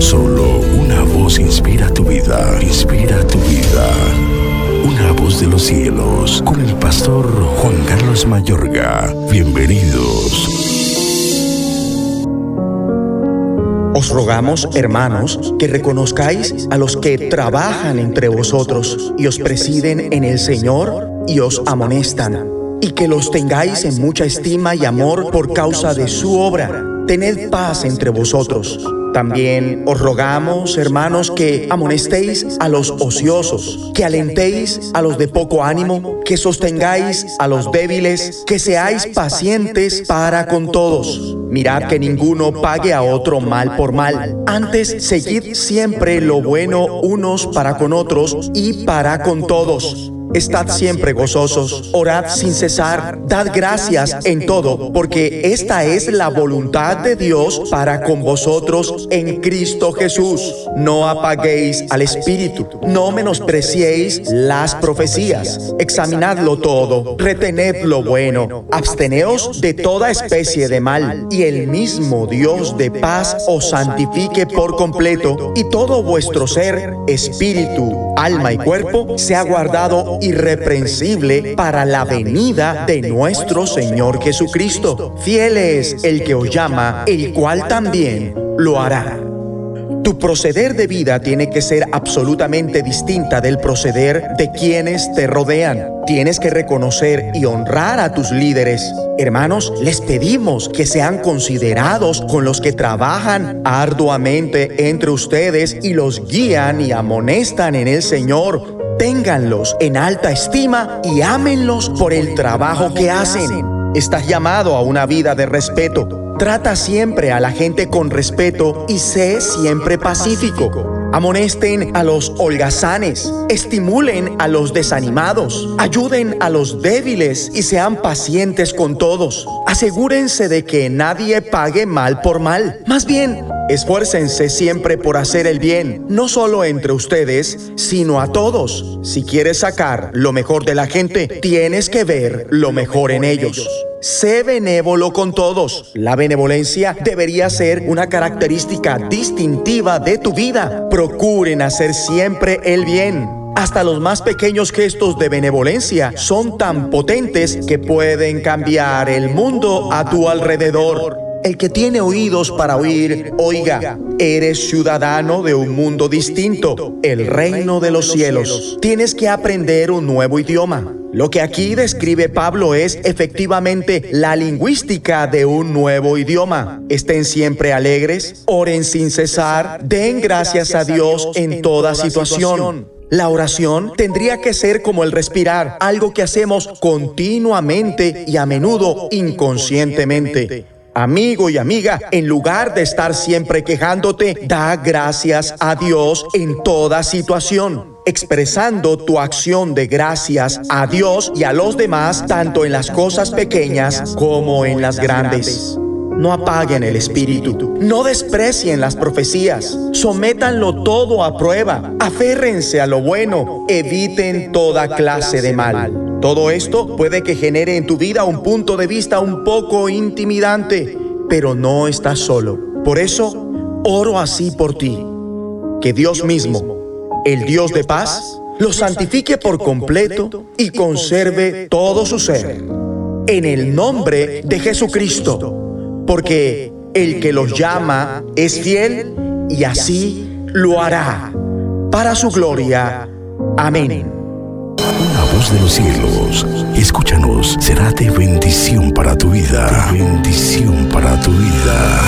Solo una voz inspira tu vida, inspira tu vida. Una voz de los cielos, con el pastor Juan Carlos Mayorga. Bienvenidos. Os rogamos, hermanos, que reconozcáis a los que trabajan entre vosotros y os presiden en el Señor y os amonestan, y que los tengáis en mucha estima y amor por causa de su obra. Tened paz entre vosotros. También os rogamos, hermanos, que amonestéis a los ociosos, que alentéis a los de poco ánimo, que sostengáis a los débiles, que seáis pacientes para con todos. Mirad que ninguno pague a otro mal por mal. Antes, seguid siempre lo bueno unos para con otros y para con todos Estad siempre gozosos, orad sin cesar, dad gracias en todo, porque esta es la voluntad de Dios para con vosotros en Cristo Jesús. No apaguéis al Espíritu, no menospreciéis las profecías. Examinadlo todo, retened lo bueno, absteneos de toda especie de mal, y el mismo Dios de paz os santifique por completo, y todo vuestro ser, espíritu, alma y cuerpo, sea guardado irreprensible para la venida de nuestro Señor Jesucristo. Fiel es el que os llama, el cual también lo hará. Tu proceder de vida tiene que ser absolutamente distinta del proceder de quienes te rodean. Tienes que reconocer y honrar a tus líderes. Hermanos, les pedimos que sean considerados con los que trabajan arduamente entre ustedes y los guían y amonestan en el Señor Ténganlos en alta estima y ámenlos por el trabajo que hacen. Estás llamado a una vida de respeto. Trata siempre a la gente con respeto y sé siempre pacífico. Amonesten a los holgazanes, estimulen a los desanimados, ayuden a los débiles y sean pacientes con todos. Asegúrense de que nadie pague mal por mal. Más bien, esfuércense siempre por hacer el bien, no solo entre ustedes, sino a todos. Si quieres sacar lo mejor de la gente, tienes que ver lo mejor en ellos. Sé benévolo con todos. La benevolencia debería ser una característica distintiva de tu vida. Procuren hacer siempre el bien. Hasta los más pequeños gestos de benevolencia son tan potentes que pueden cambiar el mundo a tu alrededor. El que tiene oídos para oír, oiga, eres ciudadano de un mundo distinto, el reino de los cielos. Tienes que aprender un nuevo idioma. Lo que aquí describe Pablo es efectivamente la lingüística de un nuevo idioma. Estén siempre alegres, oren sin cesar, den gracias a Dios en toda situación. La oración tendría que ser como el respirar, algo que hacemos continuamente y a menudo inconscientemente. Amigo y amiga, en lugar de estar siempre quejándote, da gracias a Dios en toda situación, expresando tu acción de gracias a Dios y a los demás, tanto en las cosas pequeñas como en las grandes. No apaguen el espíritu, no desprecien las profecías, sométanlo todo a prueba, aférrense a lo bueno, eviten toda clase de mal. Todo esto puede que genere en tu vida un punto de vista un poco intimidante, pero no estás solo. Por eso, oro así por ti. Que Dios mismo, el Dios de paz, lo santifique por completo y conserve todo su ser. En el nombre de Jesucristo, porque el que los llama es fiel y así lo hará. Para su gloria. Amén. Una voz de los cielos, escúchanos, será de bendición para tu vida. Bendición para tu vida.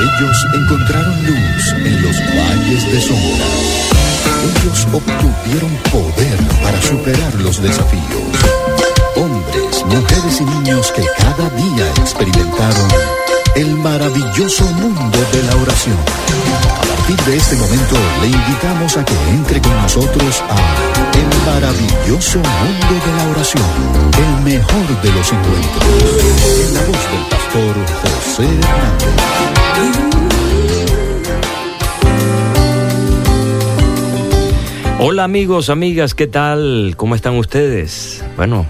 Ellos encontraron luz en los valles de sombra. Ellos obtuvieron poder para superar los desafíos. Hombres, mujeres y niños que cada día experimentaron el maravilloso mundo de la oración. Partir de este momento le invitamos a que entre con nosotros a el maravilloso mundo de la oración, el mejor de los encuentros, en la voz del pastor José Hernández. Hola amigos, amigas, ¿qué tal? ¿Cómo están ustedes? Bueno,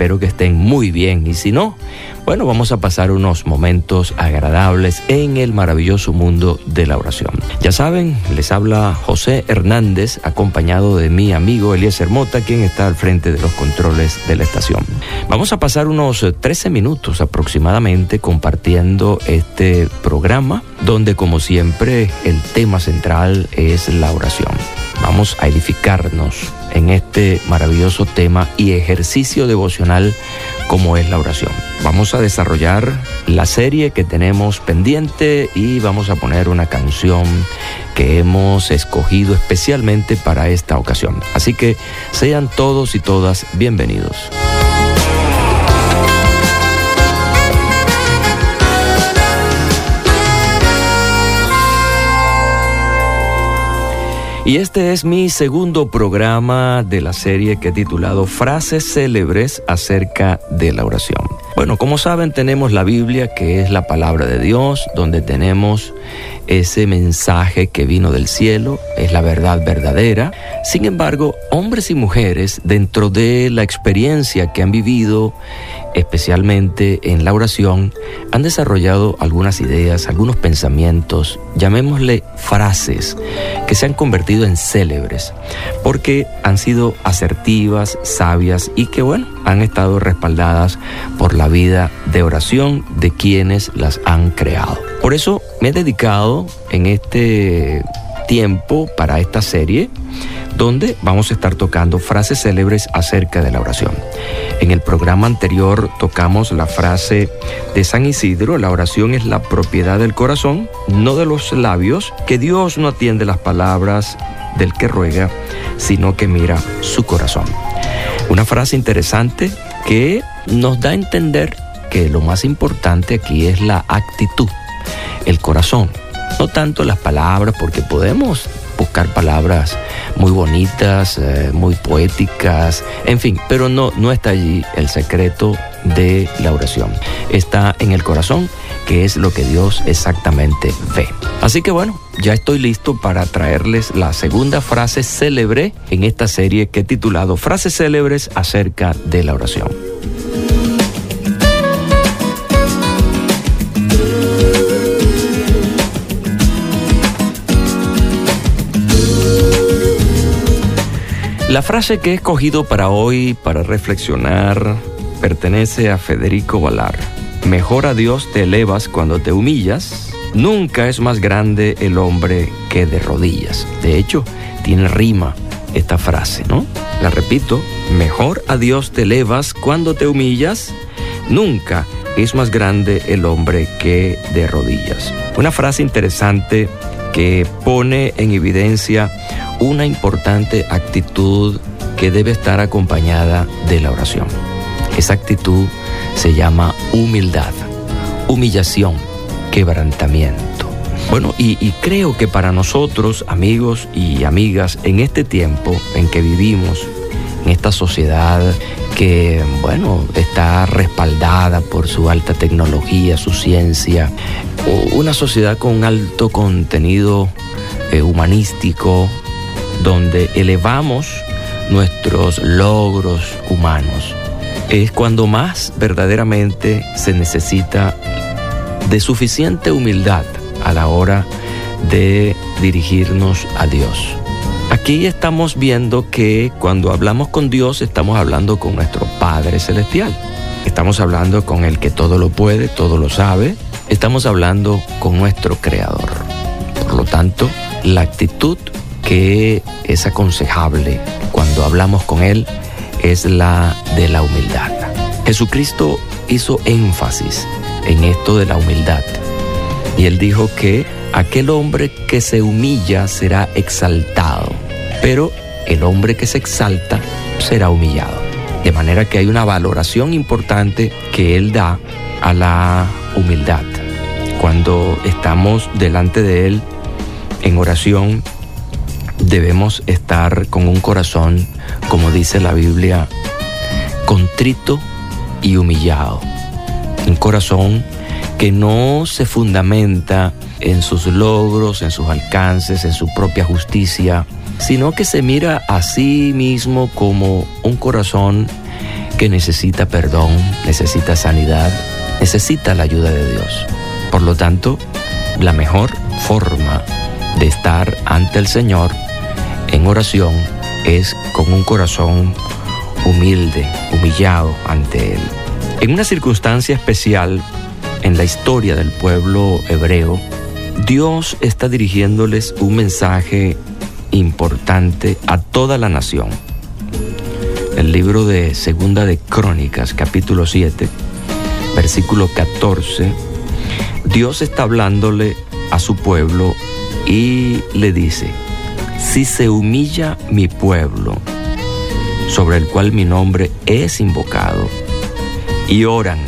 espero que estén muy bien y si no, bueno, vamos a pasar unos momentos agradables en el maravilloso mundo de la oración. Ya saben, les habla José Hernández, acompañado de mi amigo Elías Mota, quien está al frente de los controles de la estación. Vamos a pasar unos 13 minutos aproximadamente compartiendo este programa, donde como siempre el tema central es la oración. Vamos a edificarnos en este maravilloso tema y ejercicio devocional como es la oración. Vamos a desarrollar la serie que tenemos pendiente y vamos a poner una canción que hemos escogido especialmente para esta ocasión. Así que sean todos y todas bienvenidos. Y este es mi segundo programa de la serie que he titulado Frases célebres acerca de la oración. Bueno, como saben, tenemos la Biblia, que es la palabra de Dios, donde tenemos ese mensaje que vino del cielo, es la verdad verdadera. Sin embargo, hombres y mujeres, dentro de la experiencia que han vivido, especialmente en la oración, han desarrollado algunas ideas, algunos pensamientos, llamémosle frases, que se han convertido en célebres, porque han sido asertivas, sabias y que, bueno, han estado respaldadas por la vida de oración de quienes las han creado. Por eso me he dedicado en este tiempo para esta serie donde vamos a estar tocando frases célebres acerca de la oración. En el programa anterior tocamos la frase de San Isidro, la oración es la propiedad del corazón, no de los labios, que Dios no atiende las palabras del que ruega, sino que mira su corazón. Una frase interesante que nos da a entender que lo más importante aquí es la actitud, el corazón, no tanto las palabras, porque podemos buscar palabras muy bonitas, eh, muy poéticas, en fin, pero no, no está allí el secreto de la oración. Está en el corazón, que es lo que Dios exactamente ve. Así que bueno, ya estoy listo para traerles la segunda frase célebre en esta serie que he titulado Frases célebres acerca de la oración. La frase que he escogido para hoy, para reflexionar, pertenece a Federico Valar. Mejor a Dios te elevas cuando te humillas. Nunca es más grande el hombre que de rodillas. De hecho, tiene rima esta frase, ¿no? La repito, mejor a Dios te elevas cuando te humillas. Nunca es más grande el hombre que de rodillas. Una frase interesante que pone en evidencia una importante actitud que debe estar acompañada de la oración. Esa actitud se llama humildad, humillación, quebrantamiento. Bueno, y, creo que para nosotros, amigos y amigas, en este tiempo en que vivimos, en esta sociedad que, bueno, está respaldada por su alta tecnología, su ciencia, una sociedad con alto contenido eh, humanístico, donde elevamos nuestros logros humanos. Es cuando más verdaderamente se necesita de suficiente humildad a la hora de dirigirnos a Dios. Aquí estamos viendo que cuando hablamos con Dios estamos hablando con nuestro Padre Celestial. Estamos hablando con el que todo lo puede, todo lo sabe. Estamos hablando con nuestro Creador. Por lo tanto, la actitud que es aconsejable cuando hablamos con Él es la de la humildad. Jesucristo hizo énfasis en esto de la humildad y Él dijo que aquel hombre que se humilla será exaltado, pero el hombre que se exalta será humillado. De manera que hay una valoración importante que Él da a la humildad. Cuando estamos delante de Él en oración, debemos estar con un corazón, como dice la Biblia, contrito y humillado. Un corazón que no se fundamenta en sus logros, en sus alcances, en su propia justicia, sino que se mira a sí mismo como un corazón que necesita perdón, necesita sanidad, necesita la ayuda de Dios. Por lo tanto, la mejor forma de estar ante el Señor en oración es con un corazón humilde, humillado ante Él. En una circunstancia especial en la historia del pueblo hebreo, Dios está dirigiéndoles un mensaje importante a toda la nación. El libro de Segunda de Crónicas, capítulo 7, versículo 14, Dios está hablándole a su pueblo y le dice, si se humilla mi pueblo, sobre el cual mi nombre es invocado, y oran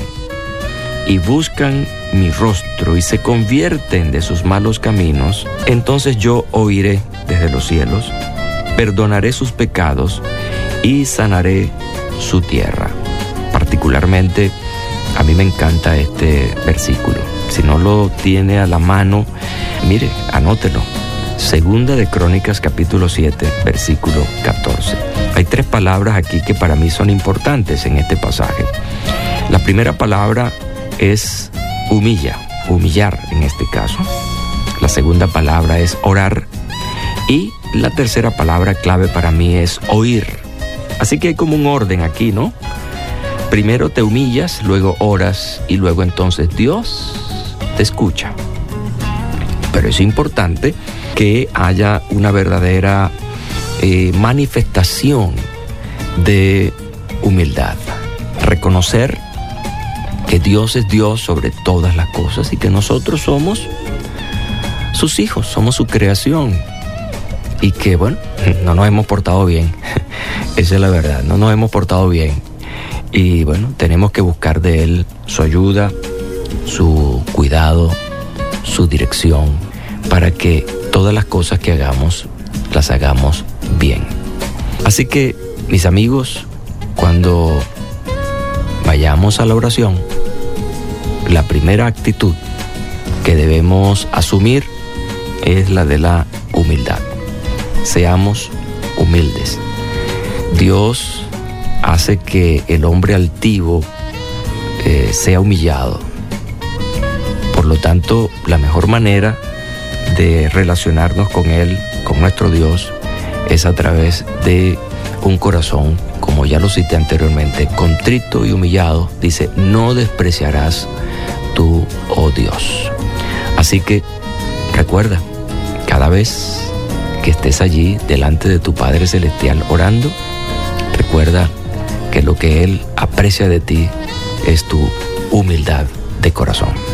y buscan mi rostro y se convierten de sus malos caminos, entonces yo oiré desde los cielos, perdonaré sus pecados y sanaré su tierra. Particularmente, a mí me encanta este versículo. Si no lo tiene a la mano, mire, anótelo. Segunda de Crónicas capítulo 7, versículo 14. Hay tres palabras aquí que para mí son importantes en este pasaje. La primera palabra es humilla, humillar en este caso. La segunda palabra es orar. Y la tercera palabra clave para mí es oír. Así que hay como un orden aquí, ¿no? Primero te humillas, luego oras y luego entonces Dios te escucha. Pero es importante que haya una verdadera eh, manifestación de humildad. Reconocer que Dios es Dios sobre todas las cosas y que nosotros somos sus hijos, somos su creación. Y que, bueno, <laughs> no nos hemos portado bien. <laughs> Esa es la verdad, no nos hemos portado bien. Y bueno, tenemos que buscar de Él su ayuda, su cuidado, su dirección, para que todas las cosas que hagamos las hagamos bien. Así que, mis amigos, cuando vayamos a la oración, la primera actitud que debemos asumir es la de la humildad. Seamos humildes. Dios hace que el hombre altivo eh, sea humillado. Por lo tanto, la mejor manera de relacionarnos con Él, con nuestro Dios, es a través de un corazón, como ya lo cité anteriormente, contrito y humillado. Dice, no despreciarás tú, oh Dios. Así que recuerda, cada vez que estés allí delante de tu Padre Celestial orando, recuerda que lo que Él aprecia de ti es tu humildad de corazón.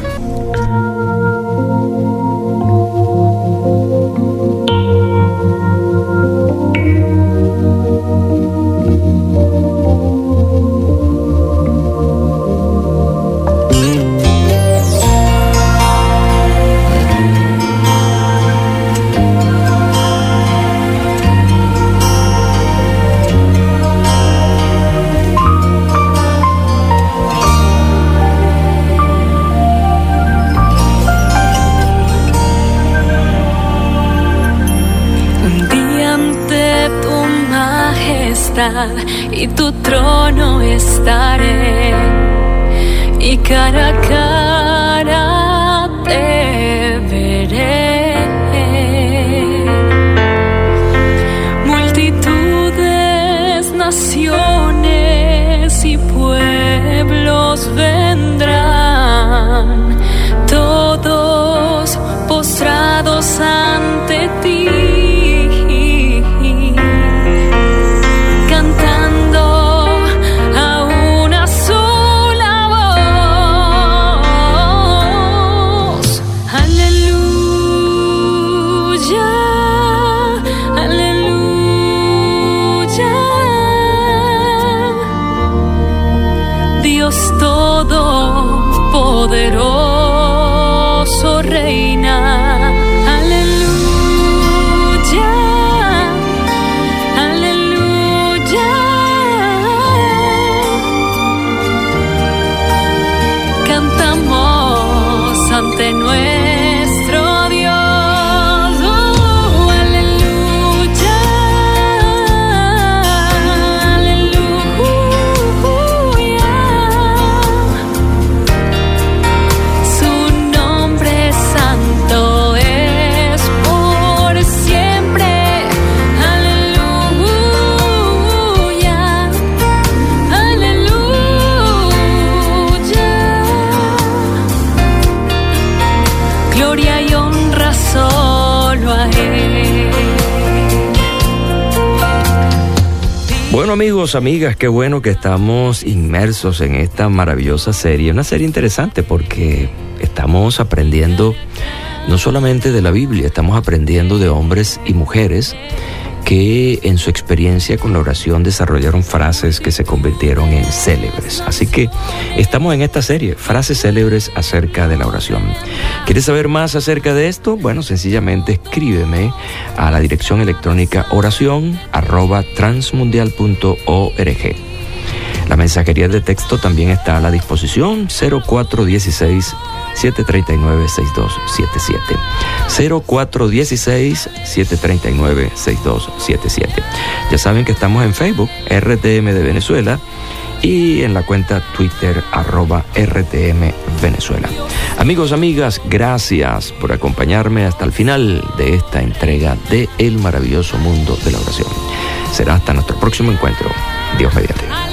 Y tu trono amigos, amigas, qué bueno que estamos inmersos en esta maravillosa serie. Una serie interesante porque estamos aprendiendo no solamente de la Biblia, estamos aprendiendo de hombres y mujeres que en su experiencia con la oración desarrollaron frases que se convirtieron en célebres. Así que estamos en esta serie, frases célebres acerca de la oración. ¿Quieres saber más acerca de esto? Bueno, sencillamente escríbeme a la dirección electrónica oración arroba transmundial.org. La mensajería de texto también está a la disposición 0416 739-6277. 0416-739-6277. Ya saben que estamos en Facebook, RTM de Venezuela, y en la cuenta Twitter arroba RTM Venezuela. Amigos, amigas, gracias por acompañarme hasta el final de esta entrega de El maravilloso mundo de la oración. Será hasta nuestro próximo encuentro. Dios mediante.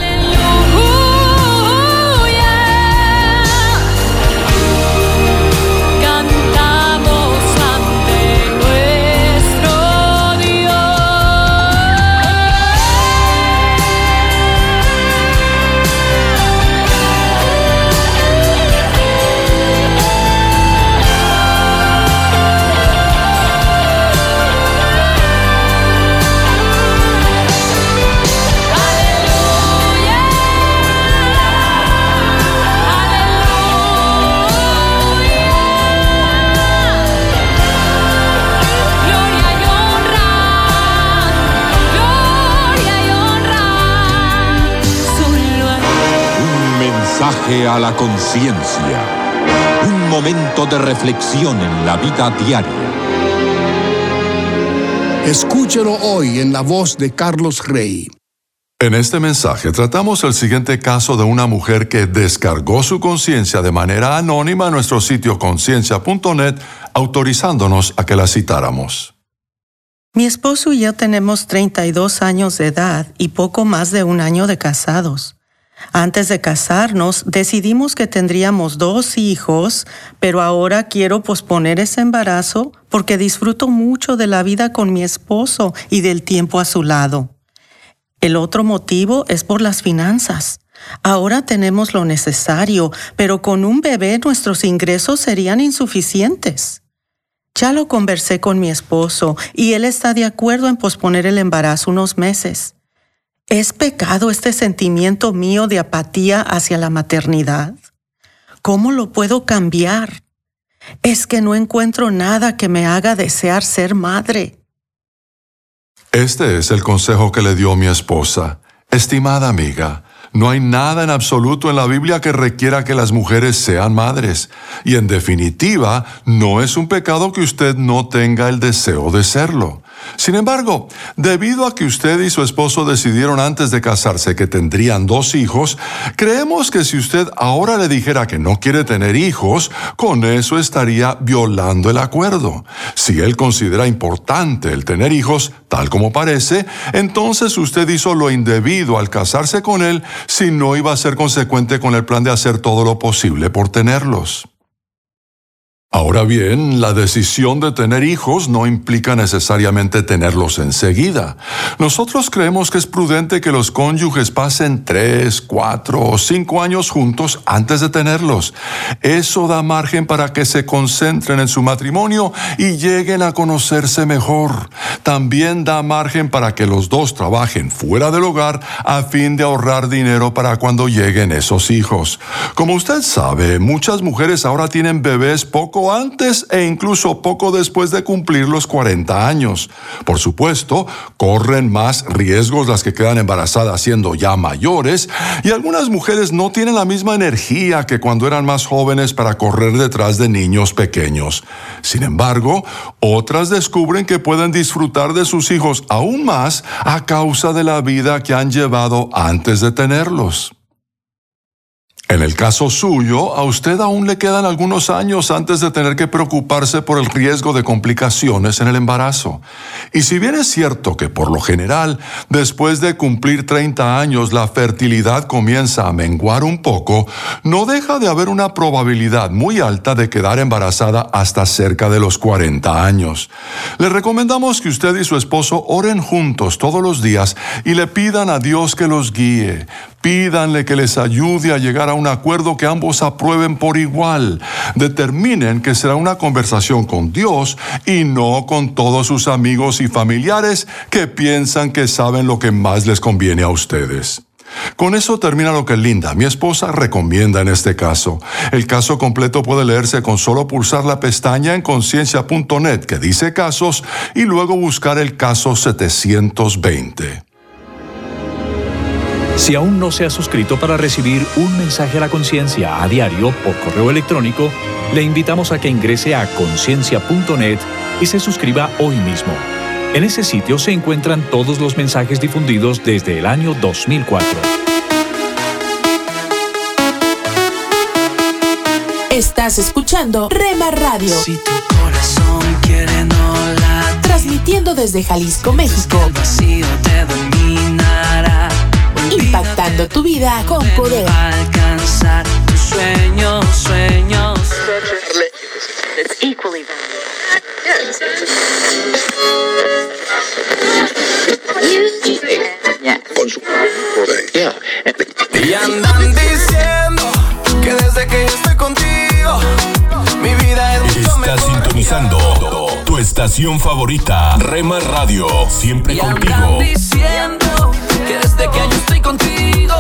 A la conciencia. Un momento de reflexión en la vida diaria. Escúchelo hoy en la voz de Carlos Rey. En este mensaje tratamos el siguiente caso de una mujer que descargó su conciencia de manera anónima a nuestro sitio conciencia.net, autorizándonos a que la citáramos. Mi esposo y yo tenemos 32 años de edad y poco más de un año de casados. Antes de casarnos decidimos que tendríamos dos hijos, pero ahora quiero posponer ese embarazo porque disfruto mucho de la vida con mi esposo y del tiempo a su lado. El otro motivo es por las finanzas. Ahora tenemos lo necesario, pero con un bebé nuestros ingresos serían insuficientes. Ya lo conversé con mi esposo y él está de acuerdo en posponer el embarazo unos meses. ¿Es pecado este sentimiento mío de apatía hacia la maternidad? ¿Cómo lo puedo cambiar? Es que no encuentro nada que me haga desear ser madre. Este es el consejo que le dio mi esposa. Estimada amiga, no hay nada en absoluto en la Biblia que requiera que las mujeres sean madres. Y en definitiva, no es un pecado que usted no tenga el deseo de serlo. Sin embargo, debido a que usted y su esposo decidieron antes de casarse que tendrían dos hijos, creemos que si usted ahora le dijera que no quiere tener hijos, con eso estaría violando el acuerdo. Si él considera importante el tener hijos, tal como parece, entonces usted hizo lo indebido al casarse con él si no iba a ser consecuente con el plan de hacer todo lo posible por tenerlos. Ahora bien, la decisión de tener hijos no implica necesariamente tenerlos enseguida. Nosotros creemos que es prudente que los cónyuges pasen tres, cuatro o cinco años juntos antes de tenerlos. Eso da margen para que se concentren en su matrimonio y lleguen a conocerse mejor. También da margen para que los dos trabajen fuera del hogar a fin de ahorrar dinero para cuando lleguen esos hijos. Como usted sabe, muchas mujeres ahora tienen bebés poco antes e incluso poco después de cumplir los 40 años. Por supuesto, corren más riesgos las que quedan embarazadas siendo ya mayores y algunas mujeres no tienen la misma energía que cuando eran más jóvenes para correr detrás de niños pequeños. Sin embargo, otras descubren que pueden disfrutar de sus hijos aún más a causa de la vida que han llevado antes de tenerlos. En el caso suyo, a usted aún le quedan algunos años antes de tener que preocuparse por el riesgo de complicaciones en el embarazo. Y si bien es cierto que por lo general, después de cumplir 30 años, la fertilidad comienza a menguar un poco, no deja de haber una probabilidad muy alta de quedar embarazada hasta cerca de los 40 años. Le recomendamos que usted y su esposo oren juntos todos los días y le pidan a Dios que los guíe Pídanle que les ayude a llegar a un acuerdo que ambos aprueben por igual. Determinen que será una conversación con Dios y no con todos sus amigos y familiares que piensan que saben lo que más les conviene a ustedes. Con eso termina lo que Linda, mi esposa, recomienda en este caso. El caso completo puede leerse con solo pulsar la pestaña en conciencia.net que dice casos y luego buscar el caso 720. Si aún no se ha suscrito para recibir un mensaje a la conciencia a diario por correo electrónico, le invitamos a que ingrese a conciencia.net y se suscriba hoy mismo. En ese sitio se encuentran todos los mensajes difundidos desde el año 2004. Estás escuchando Rema Radio. Si tu corazón quiere no Transmitiendo desde Jalisco, México. el vacío te dominará. Impactando tu vida con poder. Alcanzar tus sueños, sueños. Y andan diciendo que desde que yo estoy contigo, mi vida es mucho mejor. sintonizando tu estación favorita, Rema Radio, siempre Y andan contigo. diciendo que desde que yo estoy contigo,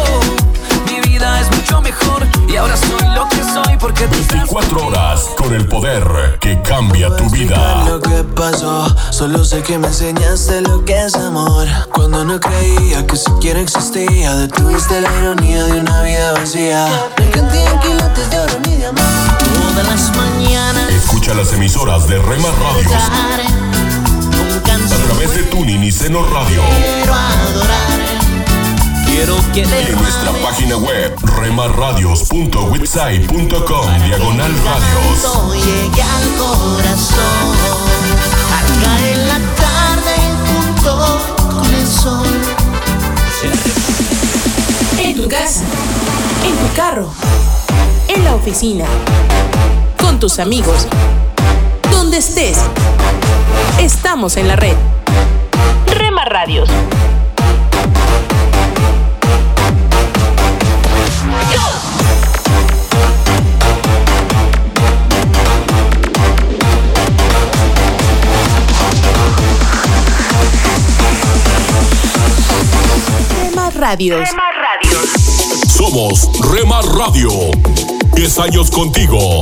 mi vida es mucho mejor. Y ahora soy lo que soy porque tú estás 24 horas con el poder que cambia tu vida. lo que pasó. Solo sé que me enseñaste lo que es amor. Cuando no creía que siquiera existía, detuviste la ironía de una vida vacía. Me canté en quilates de oro ni de amor. Todas las mañanas. Escucha las emisoras de Rema Radio través de Tuning y Seno Radio Quiero adorar. Quiero que y en nuestra página web remarradios.witsai.com diagonal radios. llegue al corazón. Al caer la tarde junto con el sol. En tu casa. En tu carro. En la oficina. Con tus amigos. Donde estés. Estamos en la red. Rema Radios. Rema Radios. Somos Rema Radio. 10 años contigo.